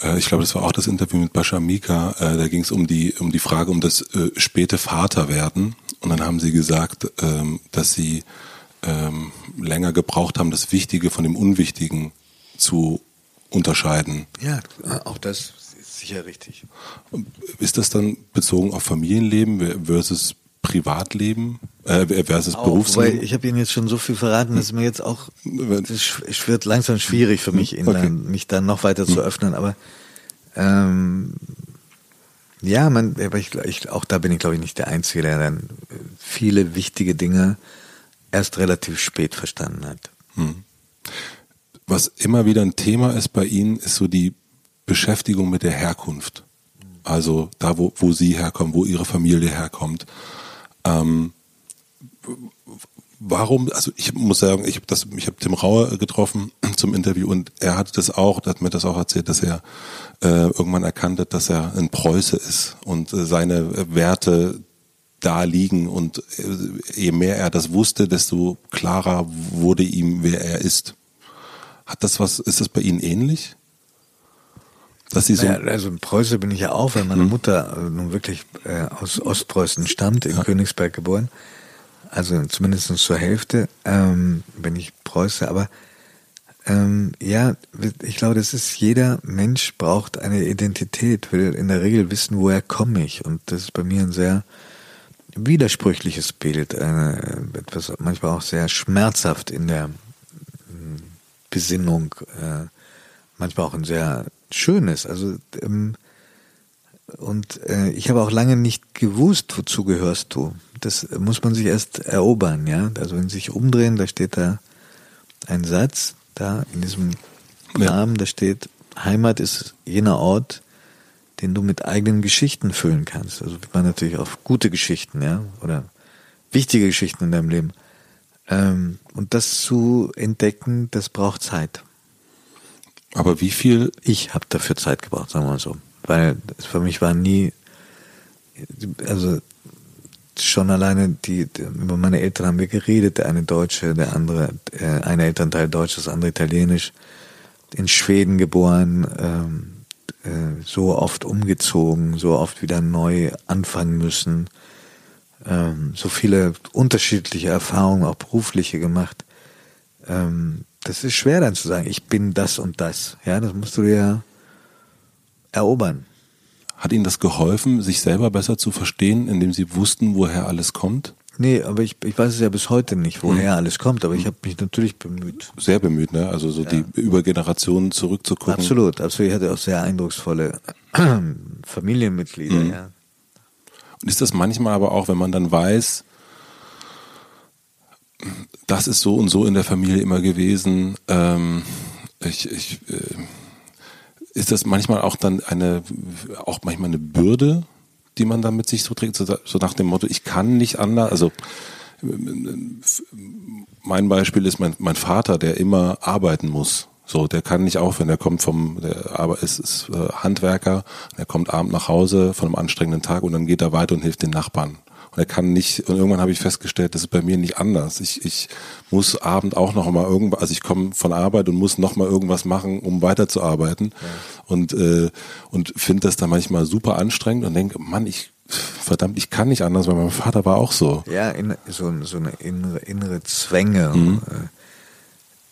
S2: äh, ich glaube, das war auch das Interview mit Bascha Mika, äh, da ging es um die, um die Frage um das äh, späte Vaterwerden. Und dann haben Sie gesagt, ähm, dass Sie ähm, länger gebraucht haben, das Wichtige von dem Unwichtigen zu unterscheiden.
S1: Ja, auch das ist sicher richtig.
S2: Ist das dann bezogen auf Familienleben versus Privatleben äh, versus
S1: Auch,
S2: Berufsleben?
S1: ich habe Ihnen jetzt schon so viel verraten, dass mir jetzt auch es es wird langsam schwierig für mich,
S2: Okay.
S1: dann, mich dann noch weiter zu öffnen. Aber ähm, ja, man, aber ich, ich, auch da bin ich glaube ich nicht der Einzige, der dann äh, viele wichtige Dinge erst relativ spät verstanden hat.
S2: Was immer wieder ein Thema ist bei Ihnen, ist so die Beschäftigung mit der Herkunft. Also da, wo, wo Sie herkommen, wo Ihre Familie herkommt. Ähm, warum, also ich muss sagen, ich habe das, Tim Rauer getroffen zum Interview und er hat das auch, hat mir das auch erzählt, dass er äh, irgendwann erkannt hat, dass er ein Preuße ist und äh, seine Werte da liegen und äh, je mehr er das wusste, desto klarer wurde ihm, wer er ist. Hat das was, ist das bei Ihnen ähnlich? Dass Sie so,
S1: Ja, also in Preußen bin ich ja auch, weil meine Mutter äh, nun wirklich äh, aus Ostpreußen stammt, in Königsberg geboren. Also zumindest zur Hälfte ähm, bin ich Preuße, aber ähm, ja, ich glaube, das ist jeder Mensch braucht eine Identität, will in der Regel wissen, woher komme ich. Und das ist bei mir ein sehr widersprüchliches Bild, äh, etwas manchmal auch sehr schmerzhaft in der Besinnung, äh, manchmal auch ein sehr schönes. Also ähm, und äh, ich habe auch lange nicht gewusst, wozu gehörst du. Das muss man sich erst erobern, ja. Also wenn Sie sich umdrehen, da steht da ein Satz, da in diesem
S2: Ja.
S1: Namen, da steht, Heimat ist jener Ort, den du mit eigenen Geschichten füllen kannst. Also waren natürlich auf gute Geschichten, ja, oder wichtige Geschichten in deinem Leben. Ähm, und das zu entdecken, das braucht Zeit.
S2: aber wie viel,
S1: Ich habe dafür Zeit gebraucht, sagen wir mal so. Weil es für mich war nie also schon alleine die, die, über meine Eltern haben wir geredet, der eine Deutsche, der andere, äh, eine Elternteil Deutsch, das andere Italienisch, in Schweden geboren, ähm, äh, so oft umgezogen, so oft wieder neu anfangen müssen, ähm, so viele unterschiedliche Erfahrungen, auch berufliche gemacht. Ähm, das ist schwer dann zu sagen, ich bin das und das. Ja, das musst du dir erobern.
S2: Hat Ihnen das geholfen, sich selber besser zu verstehen, indem Sie wussten, woher alles kommt?
S1: Nee, aber ich, ich weiß es ja bis heute nicht, woher mhm. alles kommt, aber ich habe mich natürlich bemüht.
S2: Sehr bemüht, ne? Also so ja. die über Generationen zurückzugucken.
S1: Absolut, absolut. Ich hatte auch sehr eindrucksvolle Familienmitglieder, mhm. ja.
S2: Und ist das manchmal aber auch, wenn man dann weiß, das ist so und so in der Familie immer gewesen, ähm, ich, ich äh, ist das manchmal auch dann eine, auch manchmal eine Bürde, die man dann mit sich so trägt, so, so nach dem Motto, ich kann nicht anders, also mein Beispiel ist mein, mein Vater, der immer arbeiten muss. So, der kann nicht aufhören. Der kommt vom, der aber ist, ist äh, Handwerker. Der kommt abend nach Hause von einem anstrengenden Tag und dann geht er weiter und hilft den Nachbarn. Und er kann nicht, und irgendwann habe ich festgestellt, das ist bei mir nicht anders. Ich, ich muss abend auch noch mal irgendwas, also ich komme von Arbeit und muss noch mal irgendwas machen, um weiterzuarbeiten. Ja. Und, äh, und finde das dann manchmal super anstrengend und denke, Mann, ich, verdammt, ich kann nicht anders, weil mein Vater war auch so.
S1: Ja, in, so, so eine innere, innere Zwänge, mhm. Äh,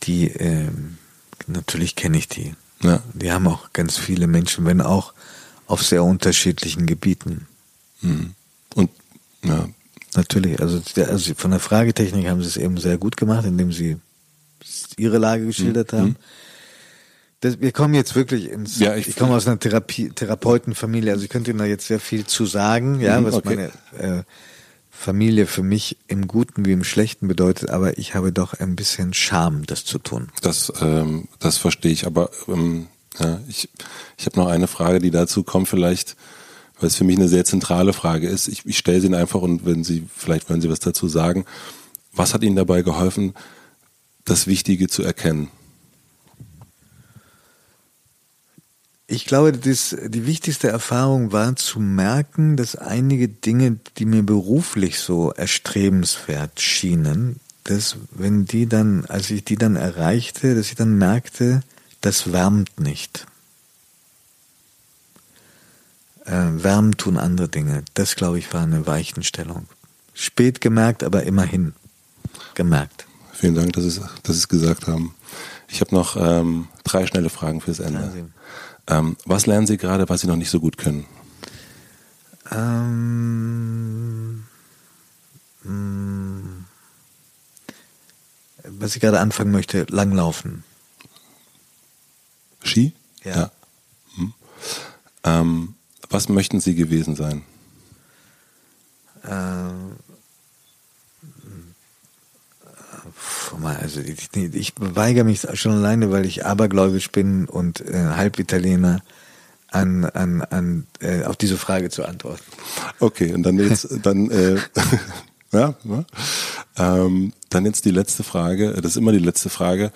S1: die, äh, natürlich kenne ich die. Ja. Die haben auch ganz viele Menschen, wenn auch auf sehr unterschiedlichen Gebieten.
S2: Mhm. Und ja.
S1: Natürlich, also, also von der Fragetechnik haben sie es eben sehr gut gemacht, indem sie ihre Lage geschildert mhm. haben. Das, wir kommen jetzt wirklich ins. Ja, ich, ich komme aus einer Therapie, Therapeutenfamilie, also ich könnte Ihnen da jetzt sehr viel zu sagen, ja, mhm, was okay. meine äh, Familie für mich im Guten wie im Schlechten bedeutet, aber ich habe doch ein bisschen Scham, das zu tun.
S2: Das, ähm, das verstehe ich, aber ähm, ja, ich, ich habe noch eine Frage, die dazu kommt, vielleicht weil es für mich eine sehr zentrale Frage ist. Ich, ich stelle sie Ihnen einfach und wenn Sie, vielleicht wollen Sie was dazu sagen. Was hat Ihnen dabei geholfen, das Wichtige zu erkennen?
S1: Ich glaube, das, die wichtigste Erfahrung war zu merken, dass einige Dinge, die mir beruflich so erstrebenswert schienen, dass wenn die dann, als ich die dann erreichte, dass ich dann merkte, das wärmt nicht. Äh, wärmen tun andere Dinge. Das, glaube ich, war eine Weichenstellung. Spät gemerkt, aber immerhin gemerkt.
S2: Vielen Dank, dass Sie, es gesagt haben. Ich habe noch ähm, drei schnelle Fragen fürs Ende. Ähm, was lernen Sie gerade, was Sie noch nicht so gut können?
S1: Ähm, mh, mm, was ich gerade anfangen möchte, langlaufen.
S2: Ski?
S1: Ja. ja. Hm.
S2: Ähm, was möchten Sie gewesen sein?
S1: Ähm, also ich, ich weigere mich schon alleine, weil ich abergläubisch bin und äh, Halbitaliener an, an, an äh, auf diese Frage zu antworten.
S2: Okay, und dann jetzt dann äh, ja, ja. Ähm, dann jetzt die letzte Frage. Das ist immer die letzte Frage.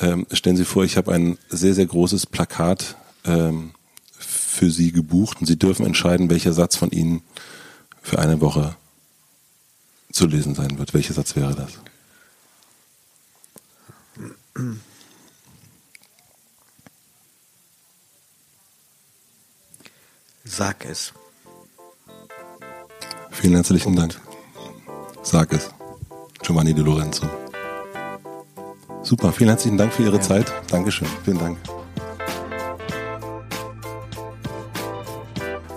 S2: Ähm, stellen Sie vor, ich habe ein sehr sehr großes Plakat ähm, für Sie gebucht und Sie dürfen entscheiden, welcher Satz von Ihnen für eine Woche zu lesen sein wird. Welcher Satz wäre das?
S1: Sag es.
S2: Vielen herzlichen Dank. Sag es. Giovanni De Lorenzo. Super, vielen herzlichen Dank für Ihre ja. Zeit. Dankeschön. Vielen Dank.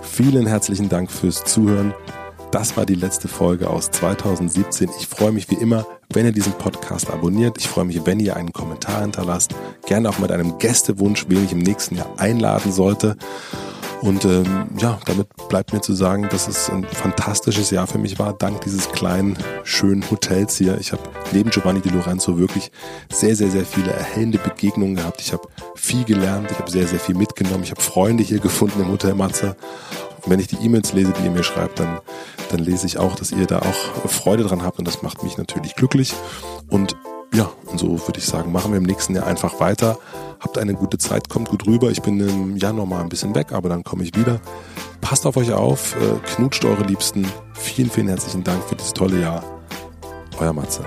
S2: Vielen herzlichen Dank fürs Zuhören. Das war die letzte Folge aus 2017. Ich freue mich wie immer, wenn ihr diesen Podcast abonniert. Ich freue mich, wenn ihr einen Kommentar hinterlasst. Gerne auch mit einem Gästewunsch, wen ich im nächsten Jahr einladen sollte. Und ähm, ja, damit bleibt mir zu sagen, dass es ein fantastisches Jahr für mich war, dank dieses kleinen, schönen Hotels hier. Ich habe neben Giovanni Di Lorenzo wirklich sehr, sehr, sehr viele erhellende Begegnungen gehabt. Ich habe viel gelernt, ich habe sehr, sehr viel mitgenommen. Ich habe Freunde hier gefunden im Hotel Matze wenn ich die E-Mails lese, die ihr mir schreibt, dann, dann lese ich auch, dass ihr da auch Freude dran habt und das macht mich natürlich glücklich. Und ja, und so würde ich sagen, machen wir im nächsten Jahr einfach weiter. Habt eine gute Zeit, kommt gut rüber. Ich bin im Januar mal ein bisschen weg, aber dann komme ich wieder. Passt auf euch auf, äh, knutscht eure Liebsten. Vielen, vielen herzlichen Dank für dieses tolle Jahr. Euer Matze.